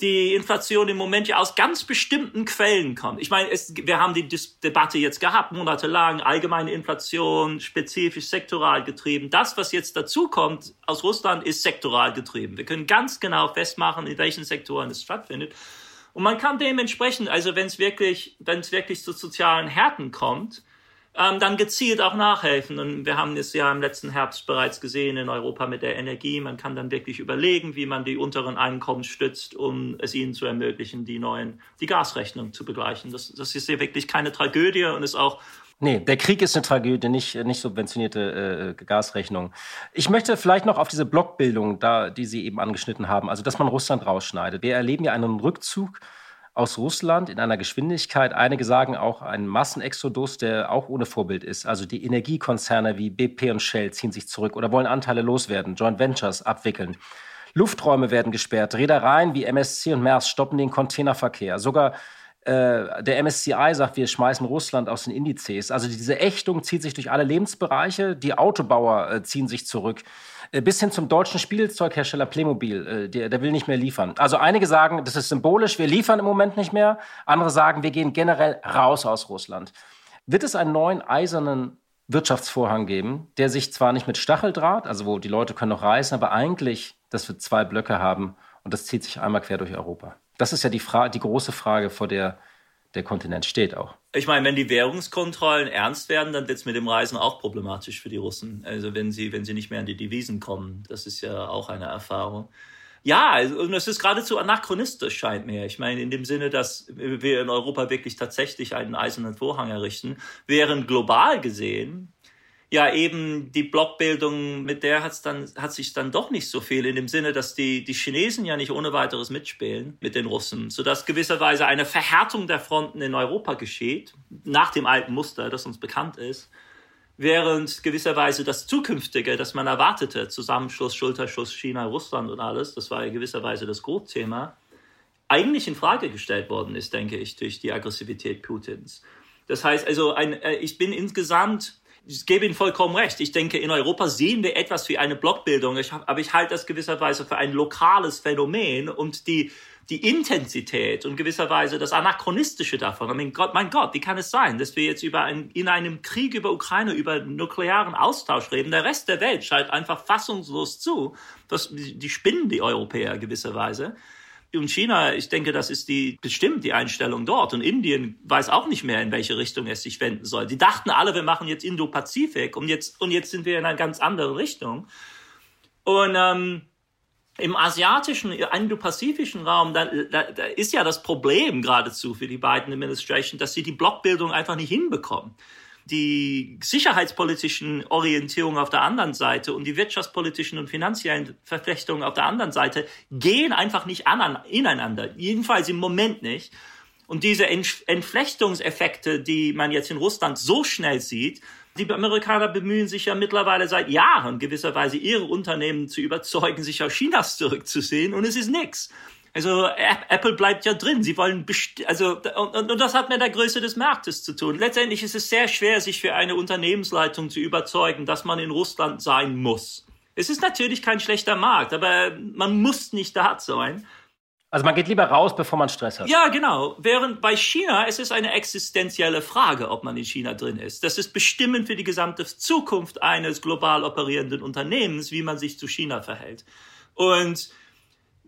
die Inflation im Moment ja aus ganz bestimmten Quellen kommt. Ich meine, es, wir haben die Dis Debatte jetzt gehabt, monatelang, allgemeine Inflation, spezifisch sektoral getrieben. Das, was jetzt dazu kommt aus Russland, ist sektoral getrieben. Wir können ganz genau festmachen, in welchen Sektoren es stattfindet. Und man kann dementsprechend, also wenn es wirklich, wenn es wirklich zu sozialen Härten kommt, ähm, dann gezielt auch nachhelfen. Und wir haben es ja im letzten Herbst bereits gesehen in Europa mit der Energie. Man kann dann wirklich überlegen, wie man die unteren Einkommen stützt, um es ihnen zu ermöglichen, die neuen, die Gasrechnung zu begleichen. Das, das ist ja wirklich keine Tragödie und ist auch Nee, der Krieg ist eine Tragödie, nicht, nicht subventionierte äh, Gasrechnung. Ich möchte vielleicht noch auf diese Blockbildung, da, die Sie eben angeschnitten haben, also dass man Russland rausschneidet. Wir erleben ja einen Rückzug aus Russland in einer Geschwindigkeit. Einige sagen auch einen Massenexodus, der auch ohne Vorbild ist. Also die Energiekonzerne wie BP und Shell ziehen sich zurück oder wollen Anteile loswerden, Joint Ventures abwickeln. Lufträume werden gesperrt. Reedereien wie MSC und Maersk stoppen den Containerverkehr. Sogar äh, der MSCI sagt, wir schmeißen Russland aus den Indizes. Also diese Ächtung zieht sich durch alle Lebensbereiche. Die Autobauer äh, ziehen sich zurück. Äh, bis hin zum deutschen Spielzeughersteller Playmobil, äh, der, der will nicht mehr liefern. Also einige sagen, das ist symbolisch, wir liefern im Moment nicht mehr. Andere sagen, wir gehen generell raus aus Russland. Wird es einen neuen eisernen Wirtschaftsvorhang geben, der sich zwar nicht mit Stacheldraht, also wo die Leute können noch reisen, aber eigentlich, dass wir zwei Blöcke haben und das zieht sich einmal quer durch Europa. Das ist ja die, Fra die große Frage, vor der der Kontinent steht auch. Ich meine, wenn die Währungskontrollen ernst werden, dann wird es mit dem Reisen auch problematisch für die Russen. Also wenn sie, wenn sie nicht mehr an die Devisen kommen, das ist ja auch eine Erfahrung. Ja, also, und es ist geradezu anachronistisch, scheint mir. Ich meine, in dem Sinne, dass wir in Europa wirklich tatsächlich einen eisernen Vorhang errichten, während global gesehen ja eben die Blockbildung, mit der hat's dann, hat sich dann doch nicht so viel in dem Sinne, dass die, die Chinesen ja nicht ohne weiteres mitspielen mit den Russen, sodass gewisserweise eine Verhärtung der Fronten in Europa geschieht, nach dem alten Muster, das uns bekannt ist, während gewisserweise das zukünftige, das man erwartete, Zusammenschluss, Schulterschuss, China, Russland und alles, das war ja gewisserweise das Großthema, eigentlich in Frage gestellt worden ist, denke ich, durch die Aggressivität Putins. Das heißt also, ein, äh, ich bin insgesamt ich gebe Ihnen vollkommen recht. Ich denke, in Europa sehen wir etwas wie eine Blockbildung, ich, aber ich halte das gewisserweise für ein lokales Phänomen und die, die Intensität und gewisserweise das Anachronistische davon. I mein Gott, mein Gott, wie kann es sein, dass wir jetzt über ein, in einem Krieg über Ukraine über nuklearen Austausch reden? Der Rest der Welt schaltet einfach fassungslos zu. Das, die spinnen die Europäer gewisserweise. Und China, ich denke, das ist die bestimmt die Einstellung dort. Und Indien weiß auch nicht mehr, in welche Richtung es sich wenden soll. Die dachten alle, wir machen jetzt Indo-Pazifik und jetzt und jetzt sind wir in einer ganz anderen Richtung. Und ähm, im asiatischen, indo-pazifischen Raum, da, da, da ist ja das Problem geradezu für die beiden Administration, dass sie die Blockbildung einfach nicht hinbekommen die sicherheitspolitischen Orientierungen auf der anderen Seite und die wirtschaftspolitischen und finanziellen Verflechtungen auf der anderen Seite gehen einfach nicht an, ineinander. Jedenfalls im Moment nicht. Und diese Entflechtungseffekte, die man jetzt in Russland so schnell sieht, die Amerikaner bemühen sich ja mittlerweile seit Jahren gewisserweise ihre Unternehmen zu überzeugen, sich aus Chinas zurückzusehen und es ist nichts. Also Apple bleibt ja drin. Sie wollen also und, und das hat mit der Größe des Marktes zu tun. Letztendlich ist es sehr schwer, sich für eine Unternehmensleitung zu überzeugen, dass man in Russland sein muss. Es ist natürlich kein schlechter Markt, aber man muss nicht da sein. Also man geht lieber raus, bevor man Stress hat. Ja, genau. Während bei China es ist eine existenzielle Frage, ob man in China drin ist. Das ist bestimmend für die gesamte Zukunft eines global operierenden Unternehmens, wie man sich zu China verhält. Und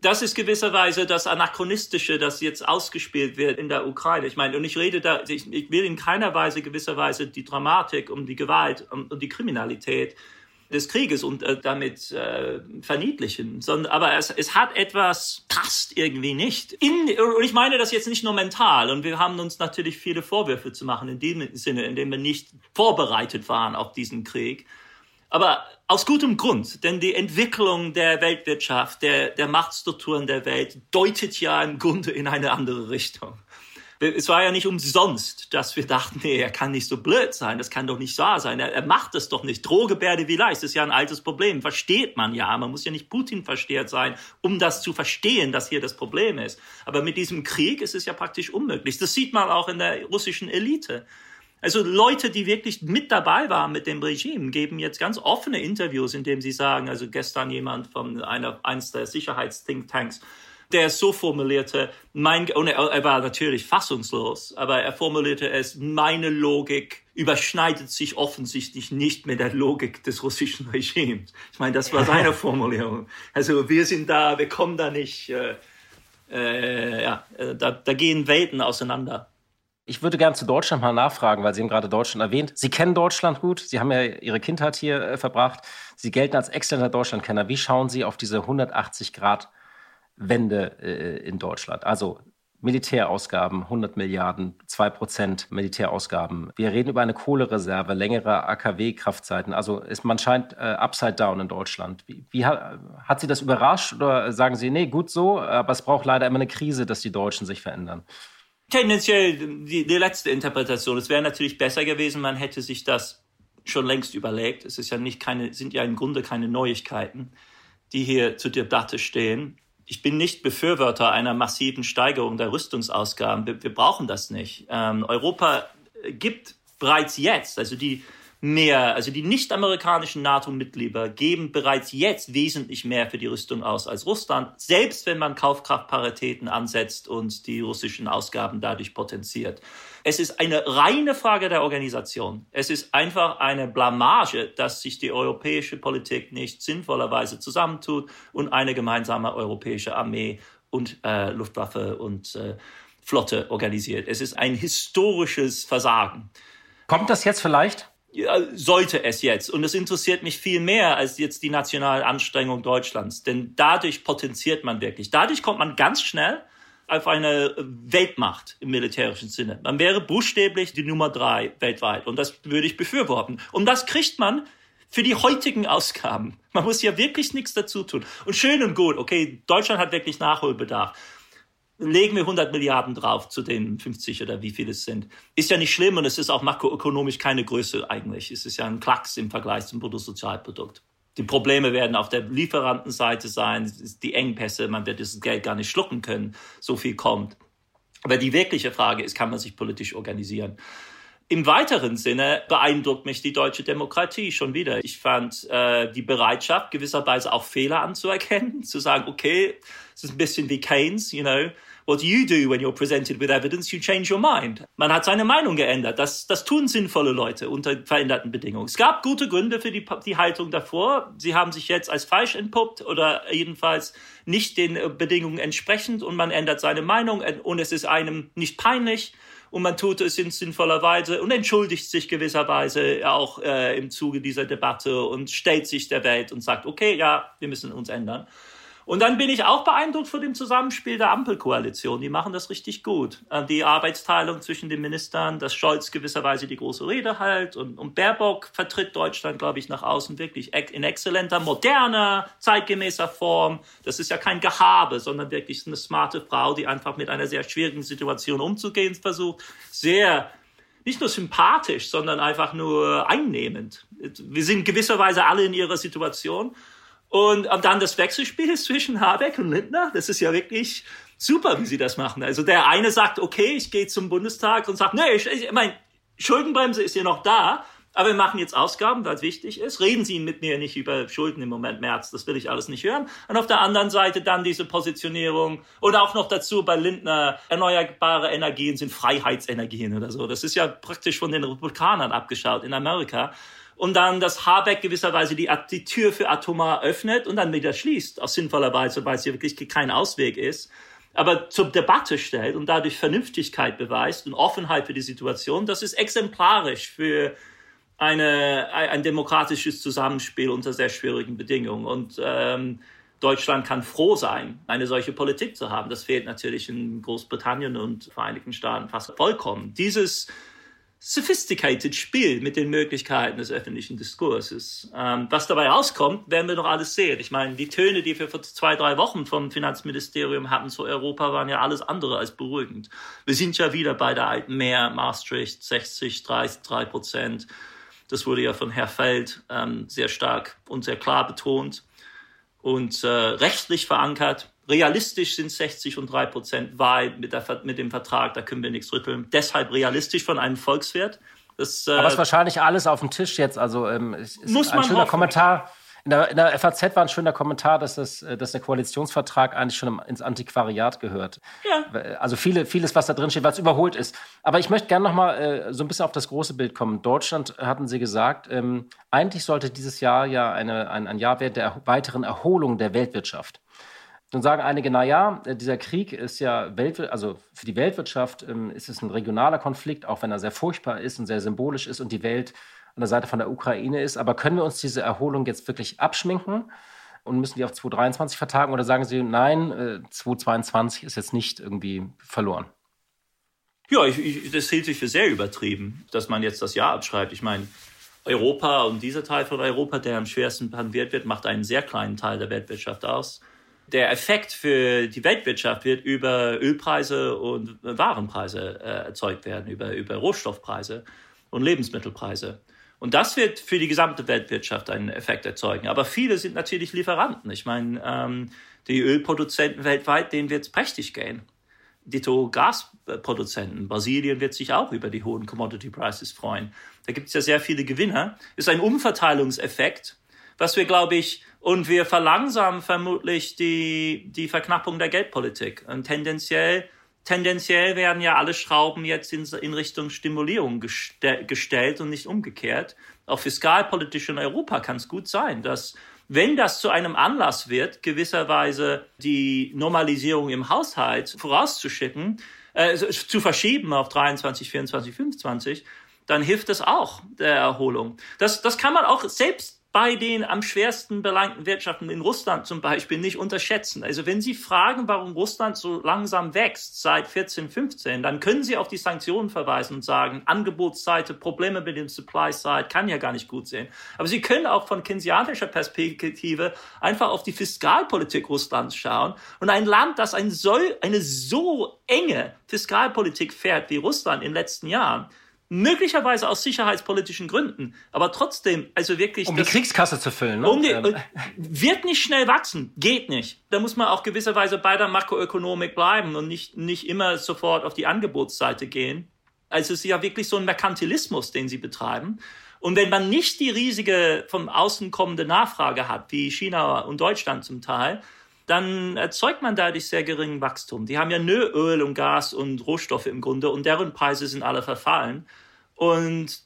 das ist gewisserweise das Anachronistische, das jetzt ausgespielt wird in der Ukraine. Ich meine, und ich rede da, ich, ich will in keiner Weise gewisserweise die Dramatik um die Gewalt und um, die Kriminalität des Krieges und äh, damit äh, verniedlichen, sondern aber es, es hat etwas passt irgendwie nicht. In, und ich meine das jetzt nicht nur mental und wir haben uns natürlich viele Vorwürfe zu machen in dem Sinne, in dem wir nicht vorbereitet waren auf diesen Krieg. Aber aus gutem Grund, denn die Entwicklung der Weltwirtschaft, der, der Machtstrukturen der Welt deutet ja im Grunde in eine andere Richtung. Es war ja nicht umsonst, dass wir dachten, nee, er kann nicht so blöd sein, das kann doch nicht wahr sein, er, er macht es doch nicht. Drohgebärde wie leicht, das ist ja ein altes Problem, versteht man ja. Man muss ja nicht Putin versteht sein, um das zu verstehen, dass hier das Problem ist. Aber mit diesem Krieg ist es ja praktisch unmöglich. Das sieht man auch in der russischen Elite. Also Leute, die wirklich mit dabei waren mit dem Regime, geben jetzt ganz offene Interviews, in dem sie sagen, also gestern jemand von einer, eines der Sicherheitsthinktanks, der es so formulierte, mein, und er, er war natürlich fassungslos, aber er formulierte es, meine Logik überschneidet sich offensichtlich nicht mit der Logik des russischen Regimes. Ich meine, das war seine *laughs* Formulierung. Also wir sind da, wir kommen da nicht, äh, äh, ja, äh, da, da gehen Welten auseinander. Ich würde gerne zu Deutschland mal nachfragen, weil Sie haben gerade Deutschland erwähnt. Sie kennen Deutschland gut. Sie haben ja Ihre Kindheit hier äh, verbracht. Sie gelten als exzellenter Deutschlandkenner. Wie schauen Sie auf diese 180-Grad-Wende äh, in Deutschland? Also Militärausgaben, 100 Milliarden, 2 Prozent Militärausgaben. Wir reden über eine Kohlereserve, längere AKW-Kraftzeiten. Also ist, man scheint äh, upside down in Deutschland. Wie, wie hat, hat Sie das überrascht oder sagen Sie, nee, gut so, aber es braucht leider immer eine Krise, dass die Deutschen sich verändern? Tendenziell die, die letzte Interpretation. Es wäre natürlich besser gewesen, man hätte sich das schon längst überlegt. Es ist ja nicht keine, sind ja im Grunde keine Neuigkeiten, die hier zur Debatte stehen. Ich bin nicht Befürworter einer massiven Steigerung der Rüstungsausgaben. Wir, wir brauchen das nicht. Ähm, Europa gibt bereits jetzt, also die mehr, also die nicht-amerikanischen NATO-Mitglieder geben bereits jetzt wesentlich mehr für die Rüstung aus als Russland, selbst wenn man Kaufkraftparitäten ansetzt und die russischen Ausgaben dadurch potenziert. Es ist eine reine Frage der Organisation. Es ist einfach eine Blamage, dass sich die europäische Politik nicht sinnvollerweise zusammentut und eine gemeinsame europäische Armee und äh, Luftwaffe und äh, Flotte organisiert. Es ist ein historisches Versagen. Kommt das jetzt vielleicht? Sollte es jetzt. Und es interessiert mich viel mehr als jetzt die nationale Anstrengung Deutschlands. Denn dadurch potenziert man wirklich. Dadurch kommt man ganz schnell auf eine Weltmacht im militärischen Sinne. Man wäre buchstäblich die Nummer drei weltweit. Und das würde ich befürworten. Und das kriegt man für die heutigen Ausgaben. Man muss ja wirklich nichts dazu tun. Und schön und gut, okay, Deutschland hat wirklich Nachholbedarf legen wir 100 Milliarden drauf zu den 50 oder wie viele es sind. Ist ja nicht schlimm und es ist auch makroökonomisch keine Größe eigentlich. Es ist ja ein Klacks im Vergleich zum Bruttosozialprodukt. Die Probleme werden auf der Lieferantenseite sein, die Engpässe, man wird dieses Geld gar nicht schlucken können, so viel kommt. Aber die wirkliche Frage ist, kann man sich politisch organisieren? Im weiteren Sinne beeindruckt mich die deutsche Demokratie schon wieder. Ich fand äh, die Bereitschaft, gewisserweise auch Fehler anzuerkennen, *laughs* zu sagen, okay, es ist ein bisschen wie Keynes, you know, what you do when you're presented with evidence? You change your mind. Man hat seine Meinung geändert. Das, das tun sinnvolle Leute unter veränderten Bedingungen. Es gab gute Gründe für die, die Haltung davor. Sie haben sich jetzt als falsch entpuppt oder jedenfalls nicht den Bedingungen entsprechend und man ändert seine Meinung und es ist einem nicht peinlich und man tut es in sinnvoller Weise und entschuldigt sich gewisserweise auch äh, im Zuge dieser Debatte und stellt sich der Welt und sagt, okay, ja, wir müssen uns ändern. Und dann bin ich auch beeindruckt von dem Zusammenspiel der Ampelkoalition. Die machen das richtig gut. Äh, die Arbeitsteilung zwischen den Ministern, dass Scholz gewisserweise die große Rede hält und, und Baerbock vertritt Deutschland, glaube ich, nach außen wirklich in exzellenter, moderner, zeitgemäßer Form. Das ist ja kein Gehabe, sondern wirklich eine smarte Frau, die einfach mit einer sehr schwierigen Situation umzugehen versucht. Sehr nicht nur sympathisch, sondern einfach nur einnehmend. Wir sind gewisserweise alle in ihrer Situation. Und dann das Wechselspiel zwischen Habeck und Lindner, das ist ja wirklich super, wie sie das machen. Also der eine sagt, okay, ich gehe zum Bundestag und sagt, nee, ich, ich meine, Schuldenbremse ist ja noch da, aber wir machen jetzt Ausgaben, weil es wichtig ist. Reden Sie mit mir nicht über Schulden im Moment, März, das will ich alles nicht hören. Und auf der anderen Seite dann diese Positionierung und auch noch dazu bei Lindner, erneuerbare Energien sind Freiheitsenergien oder so. Das ist ja praktisch von den Republikanern abgeschaut in Amerika und dann, dass Habeck gewisserweise die, die Tür für Atomar öffnet und dann wieder schließt, aus sinnvoller Weise, weil es hier wirklich kein Ausweg ist, aber zur Debatte stellt und dadurch Vernünftigkeit beweist und Offenheit für die Situation, das ist exemplarisch für eine, ein demokratisches Zusammenspiel unter sehr schwierigen Bedingungen. Und ähm, Deutschland kann froh sein, eine solche Politik zu haben. Das fehlt natürlich in Großbritannien und Vereinigten Staaten fast vollkommen. Dieses sophisticated Spiel mit den Möglichkeiten des öffentlichen Diskurses. Ähm, was dabei rauskommt, werden wir noch alles sehen. Ich meine, die Töne, die wir vor zwei, drei Wochen vom Finanzministerium hatten zu Europa, waren ja alles andere als beruhigend. Wir sind ja wieder bei der alten Mehr, Maastricht, 60, 30, 3 Prozent. Das wurde ja von Herr Feld ähm, sehr stark und sehr klar betont und äh, rechtlich verankert. Realistisch sind 60 und 3 Prozent Wahl mit, der, mit dem Vertrag, da können wir nichts rütteln. Deshalb realistisch von einem Volkswert. Das, äh, Aber es ist wahrscheinlich alles auf dem Tisch jetzt. Also ähm, es ist muss ein man schöner hoffen. Kommentar. In der, in der, FAZ war ein schöner Kommentar, dass, das, äh, dass der Koalitionsvertrag eigentlich schon ins Antiquariat gehört. Ja. Also viele, vieles, was da drin steht, was überholt ist. Aber ich möchte gerne noch mal äh, so ein bisschen auf das große Bild kommen. Deutschland, hatten Sie gesagt, ähm, eigentlich sollte dieses Jahr ja eine, ein, ein Jahr werden der weiteren Erholung der Weltwirtschaft. Nun sagen einige, na ja, äh, dieser Krieg ist ja Welt, also für die Weltwirtschaft ähm, ist es ein regionaler Konflikt, auch wenn er sehr furchtbar ist und sehr symbolisch ist und die Welt an der Seite von der Ukraine ist. Aber können wir uns diese Erholung jetzt wirklich abschminken und müssen die auf 2023 vertagen oder sagen Sie, nein, äh, 2022 ist jetzt nicht irgendwie verloren? Ja, ich, ich, das hielt sich für sehr übertrieben, dass man jetzt das Jahr abschreibt. Ich meine, Europa und dieser Teil von Europa, der am schwersten behandelt wird, macht einen sehr kleinen Teil der Weltwirtschaft aus der Effekt für die Weltwirtschaft wird über Ölpreise und Warenpreise äh, erzeugt werden, über, über Rohstoffpreise und Lebensmittelpreise. Und das wird für die gesamte Weltwirtschaft einen Effekt erzeugen. Aber viele sind natürlich Lieferanten. Ich meine, ähm, die Ölproduzenten weltweit, denen wird es prächtig gehen. Ditto Gasproduzenten. Brasilien wird sich auch über die hohen Commodity Prices freuen. Da gibt es ja sehr viele Gewinner. Ist ein Umverteilungseffekt, was wir, glaube ich, und wir verlangsamen vermutlich die, die Verknappung der Geldpolitik. Und tendenziell, tendenziell werden ja alle Schrauben jetzt in, in Richtung Stimulierung geste gestellt und nicht umgekehrt. Auch fiskalpolitisch in Europa kann es gut sein, dass wenn das zu einem Anlass wird, gewisserweise die Normalisierung im Haushalt vorauszuschicken, äh, zu verschieben auf 23, 24, 25, dann hilft es auch der Erholung. Das, das kann man auch selbst bei den am schwersten belangten Wirtschaften in Russland zum Beispiel nicht unterschätzen. Also wenn Sie fragen, warum Russland so langsam wächst seit 14, 15, dann können Sie auf die Sanktionen verweisen und sagen, Angebotsseite, Probleme mit dem Supply Side kann ja gar nicht gut sehen. Aber Sie können auch von keynesianischer Perspektive einfach auf die Fiskalpolitik Russlands schauen. Und ein Land, das ein so, eine so enge Fiskalpolitik fährt wie Russland in den letzten Jahren, möglicherweise aus sicherheitspolitischen Gründen, aber trotzdem, also wirklich. Um die Kriegskasse zu füllen, ne? Um die. Wird nicht schnell wachsen, geht nicht. Da muss man auch gewisserweise bei der Makroökonomik bleiben und nicht, nicht immer sofort auf die Angebotsseite gehen. Also es ist ja wirklich so ein Merkantilismus, den sie betreiben. Und wenn man nicht die riesige vom Außen kommende Nachfrage hat, wie China und Deutschland zum Teil, dann erzeugt man dadurch sehr geringen Wachstum. Die haben ja nur Öl und Gas und Rohstoffe im Grunde und deren Preise sind alle verfallen. Und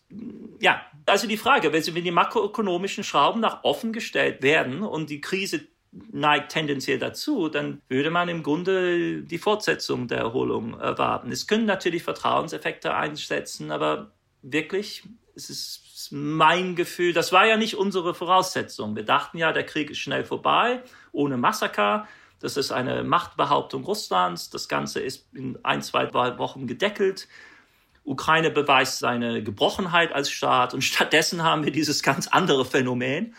ja, also die Frage, wenn die makroökonomischen Schrauben nach offen gestellt werden und die Krise neigt tendenziell dazu, dann würde man im Grunde die Fortsetzung der Erholung erwarten. Es können natürlich Vertrauenseffekte einsetzen, aber wirklich, es ist mein Gefühl, das war ja nicht unsere Voraussetzung. Wir dachten ja, der Krieg ist schnell vorbei, ohne Massaker. Das ist eine Machtbehauptung Russlands. Das Ganze ist in ein, zwei Wochen gedeckelt. Ukraine beweist seine Gebrochenheit als Staat und *laughs* stattdessen haben wir dieses ganz andere Phänomen.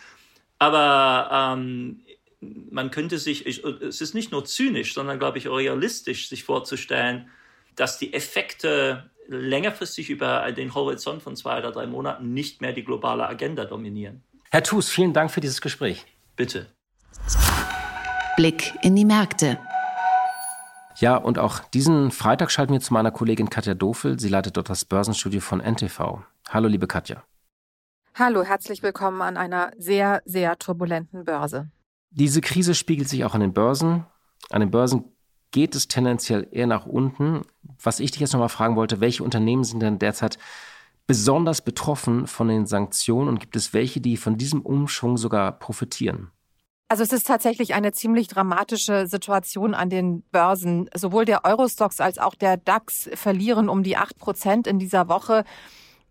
Aber ähm, man könnte sich, ich, es ist nicht nur zynisch, sondern glaube ich realistisch, sich vorzustellen, dass die Effekte längerfristig über den Horizont von zwei oder drei Monaten nicht mehr die globale Agenda dominieren. Herr Thus, vielen Dank für dieses Gespräch. Bitte. Blick in die Märkte. Ja, und auch diesen Freitag schalten wir zu meiner Kollegin Katja Dofel. Sie leitet dort das Börsenstudio von NTV. Hallo, liebe Katja. Hallo, herzlich willkommen an einer sehr, sehr turbulenten Börse. Diese Krise spiegelt sich auch an den Börsen. An den Börsen geht es tendenziell eher nach unten. Was ich dich jetzt nochmal fragen wollte, welche Unternehmen sind denn derzeit besonders betroffen von den Sanktionen und gibt es welche, die von diesem Umschwung sogar profitieren? Also es ist tatsächlich eine ziemlich dramatische Situation an den Börsen. Sowohl der Eurostox als auch der DAX verlieren um die acht Prozent in dieser Woche.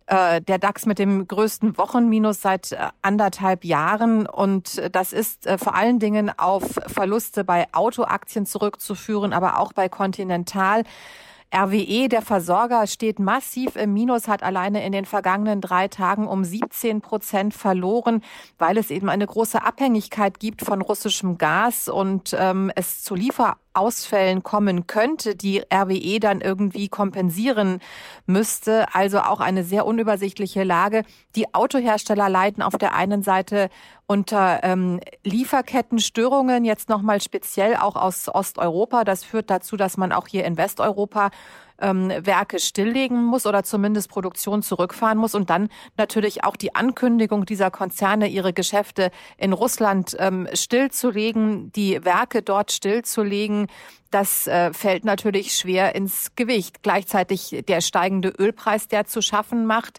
Äh, der DAX mit dem größten Wochenminus seit äh, anderthalb Jahren. Und das ist äh, vor allen Dingen auf Verluste bei Autoaktien zurückzuführen, aber auch bei Continental. RWE, der Versorger, steht massiv im Minus, hat alleine in den vergangenen drei Tagen um 17 Prozent verloren, weil es eben eine große Abhängigkeit gibt von russischem Gas und ähm, es zu Liefer Ausfällen kommen könnte, die RWE dann irgendwie kompensieren müsste. Also auch eine sehr unübersichtliche Lage. Die Autohersteller leiden auf der einen Seite unter ähm, Lieferkettenstörungen, jetzt nochmal speziell auch aus Osteuropa. Das führt dazu, dass man auch hier in Westeuropa ähm, Werke stilllegen muss oder zumindest Produktion zurückfahren muss und dann natürlich auch die Ankündigung dieser Konzerne, ihre Geschäfte in Russland ähm, stillzulegen, die Werke dort stillzulegen, das äh, fällt natürlich schwer ins Gewicht. Gleichzeitig der steigende Ölpreis, der zu schaffen macht.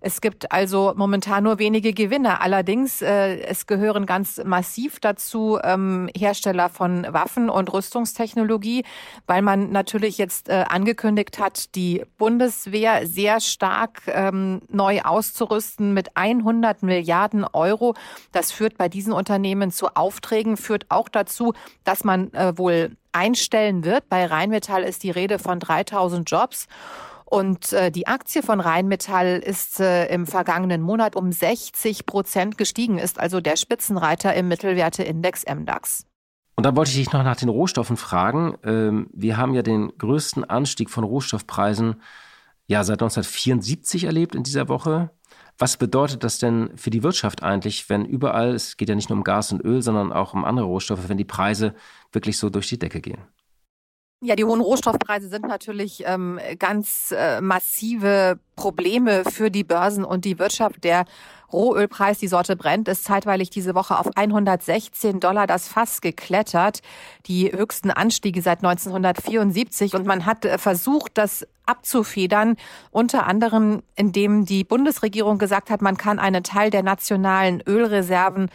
Es gibt also momentan nur wenige Gewinner. Allerdings, äh, es gehören ganz massiv dazu ähm, Hersteller von Waffen und Rüstungstechnologie, weil man natürlich jetzt äh, angekündigt hat, die Bundeswehr sehr stark ähm, neu auszurüsten mit 100 Milliarden Euro. Das führt bei diesen Unternehmen zu Aufträgen, führt auch dazu, dass man äh, wohl einstellen wird. Bei Rheinmetall ist die Rede von 3000 Jobs. Und äh, die Aktie von Rheinmetall ist äh, im vergangenen Monat um 60 Prozent gestiegen, ist also der Spitzenreiter im Mittelwerteindex MDAX. Und dann wollte ich dich noch nach den Rohstoffen fragen. Ähm, wir haben ja den größten Anstieg von Rohstoffpreisen ja seit 1974 erlebt in dieser Woche. Was bedeutet das denn für die Wirtschaft eigentlich, wenn überall, es geht ja nicht nur um Gas und Öl, sondern auch um andere Rohstoffe, wenn die Preise wirklich so durch die Decke gehen? Ja, die hohen Rohstoffpreise sind natürlich ähm, ganz äh, massive Probleme für die Börsen und die Wirtschaft. Der Rohölpreis, die Sorte brennt, ist zeitweilig diese Woche auf 116 Dollar das Fass geklettert. Die höchsten Anstiege seit 1974. Und man hat äh, versucht, das abzufedern, unter anderem indem die Bundesregierung gesagt hat, man kann einen Teil der nationalen Ölreserven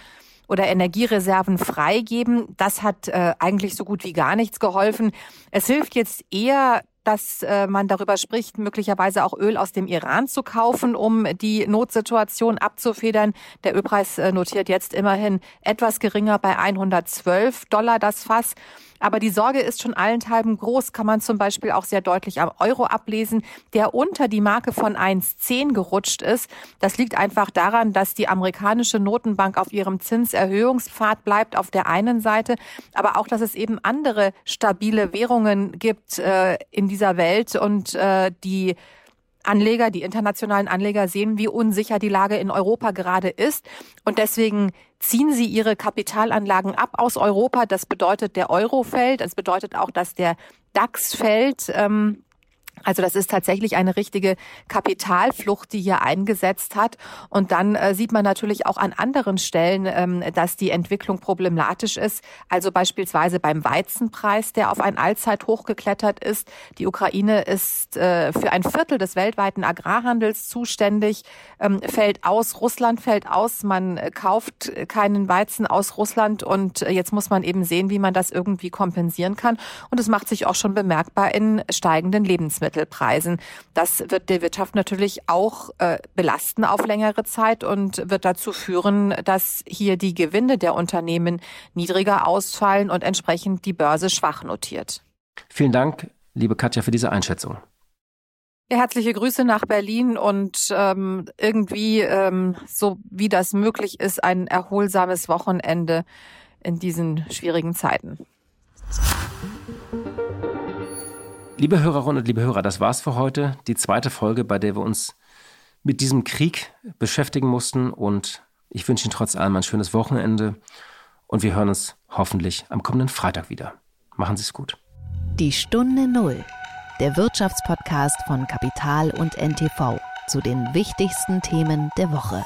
oder Energiereserven freigeben. Das hat äh, eigentlich so gut wie gar nichts geholfen. Es hilft jetzt eher dass äh, man darüber spricht, möglicherweise auch Öl aus dem Iran zu kaufen, um die Notsituation abzufedern. Der Ölpreis äh, notiert jetzt immerhin etwas geringer bei 112 Dollar das Fass. Aber die Sorge ist schon allenthalben groß, kann man zum Beispiel auch sehr deutlich am Euro ablesen, der unter die Marke von 1,10 gerutscht ist. Das liegt einfach daran, dass die amerikanische Notenbank auf ihrem Zinserhöhungspfad bleibt auf der einen Seite, aber auch, dass es eben andere stabile Währungen gibt äh, in dieser Welt und äh, die Anleger, die internationalen Anleger sehen, wie unsicher die Lage in Europa gerade ist. Und deswegen ziehen sie ihre Kapitalanlagen ab aus Europa. Das bedeutet, der Euro fällt. Das bedeutet auch, dass der DAX fällt. Ähm, also das ist tatsächlich eine richtige Kapitalflucht, die hier eingesetzt hat. Und dann äh, sieht man natürlich auch an anderen Stellen, ähm, dass die Entwicklung problematisch ist. Also beispielsweise beim Weizenpreis, der auf ein Allzeithoch geklettert ist. Die Ukraine ist äh, für ein Viertel des weltweiten Agrarhandels zuständig, ähm, fällt aus. Russland fällt aus. Man kauft keinen Weizen aus Russland. Und jetzt muss man eben sehen, wie man das irgendwie kompensieren kann. Und es macht sich auch schon bemerkbar in steigenden Lebensmitteln. Lebensmittelpreisen. Das wird die Wirtschaft natürlich auch äh, belasten auf längere Zeit und wird dazu führen, dass hier die Gewinne der Unternehmen niedriger ausfallen und entsprechend die Börse schwach notiert. Vielen Dank, liebe Katja, für diese Einschätzung. Ja, herzliche Grüße nach Berlin und ähm, irgendwie, ähm, so wie das möglich ist, ein erholsames Wochenende in diesen schwierigen Zeiten. Liebe Hörerinnen und liebe Hörer, das war's für heute. Die zweite Folge, bei der wir uns mit diesem Krieg beschäftigen mussten. Und ich wünsche Ihnen trotz allem ein schönes Wochenende. Und wir hören uns hoffentlich am kommenden Freitag wieder. Machen Sie es gut. Die Stunde Null, der Wirtschaftspodcast von Kapital und NTV zu den wichtigsten Themen der Woche.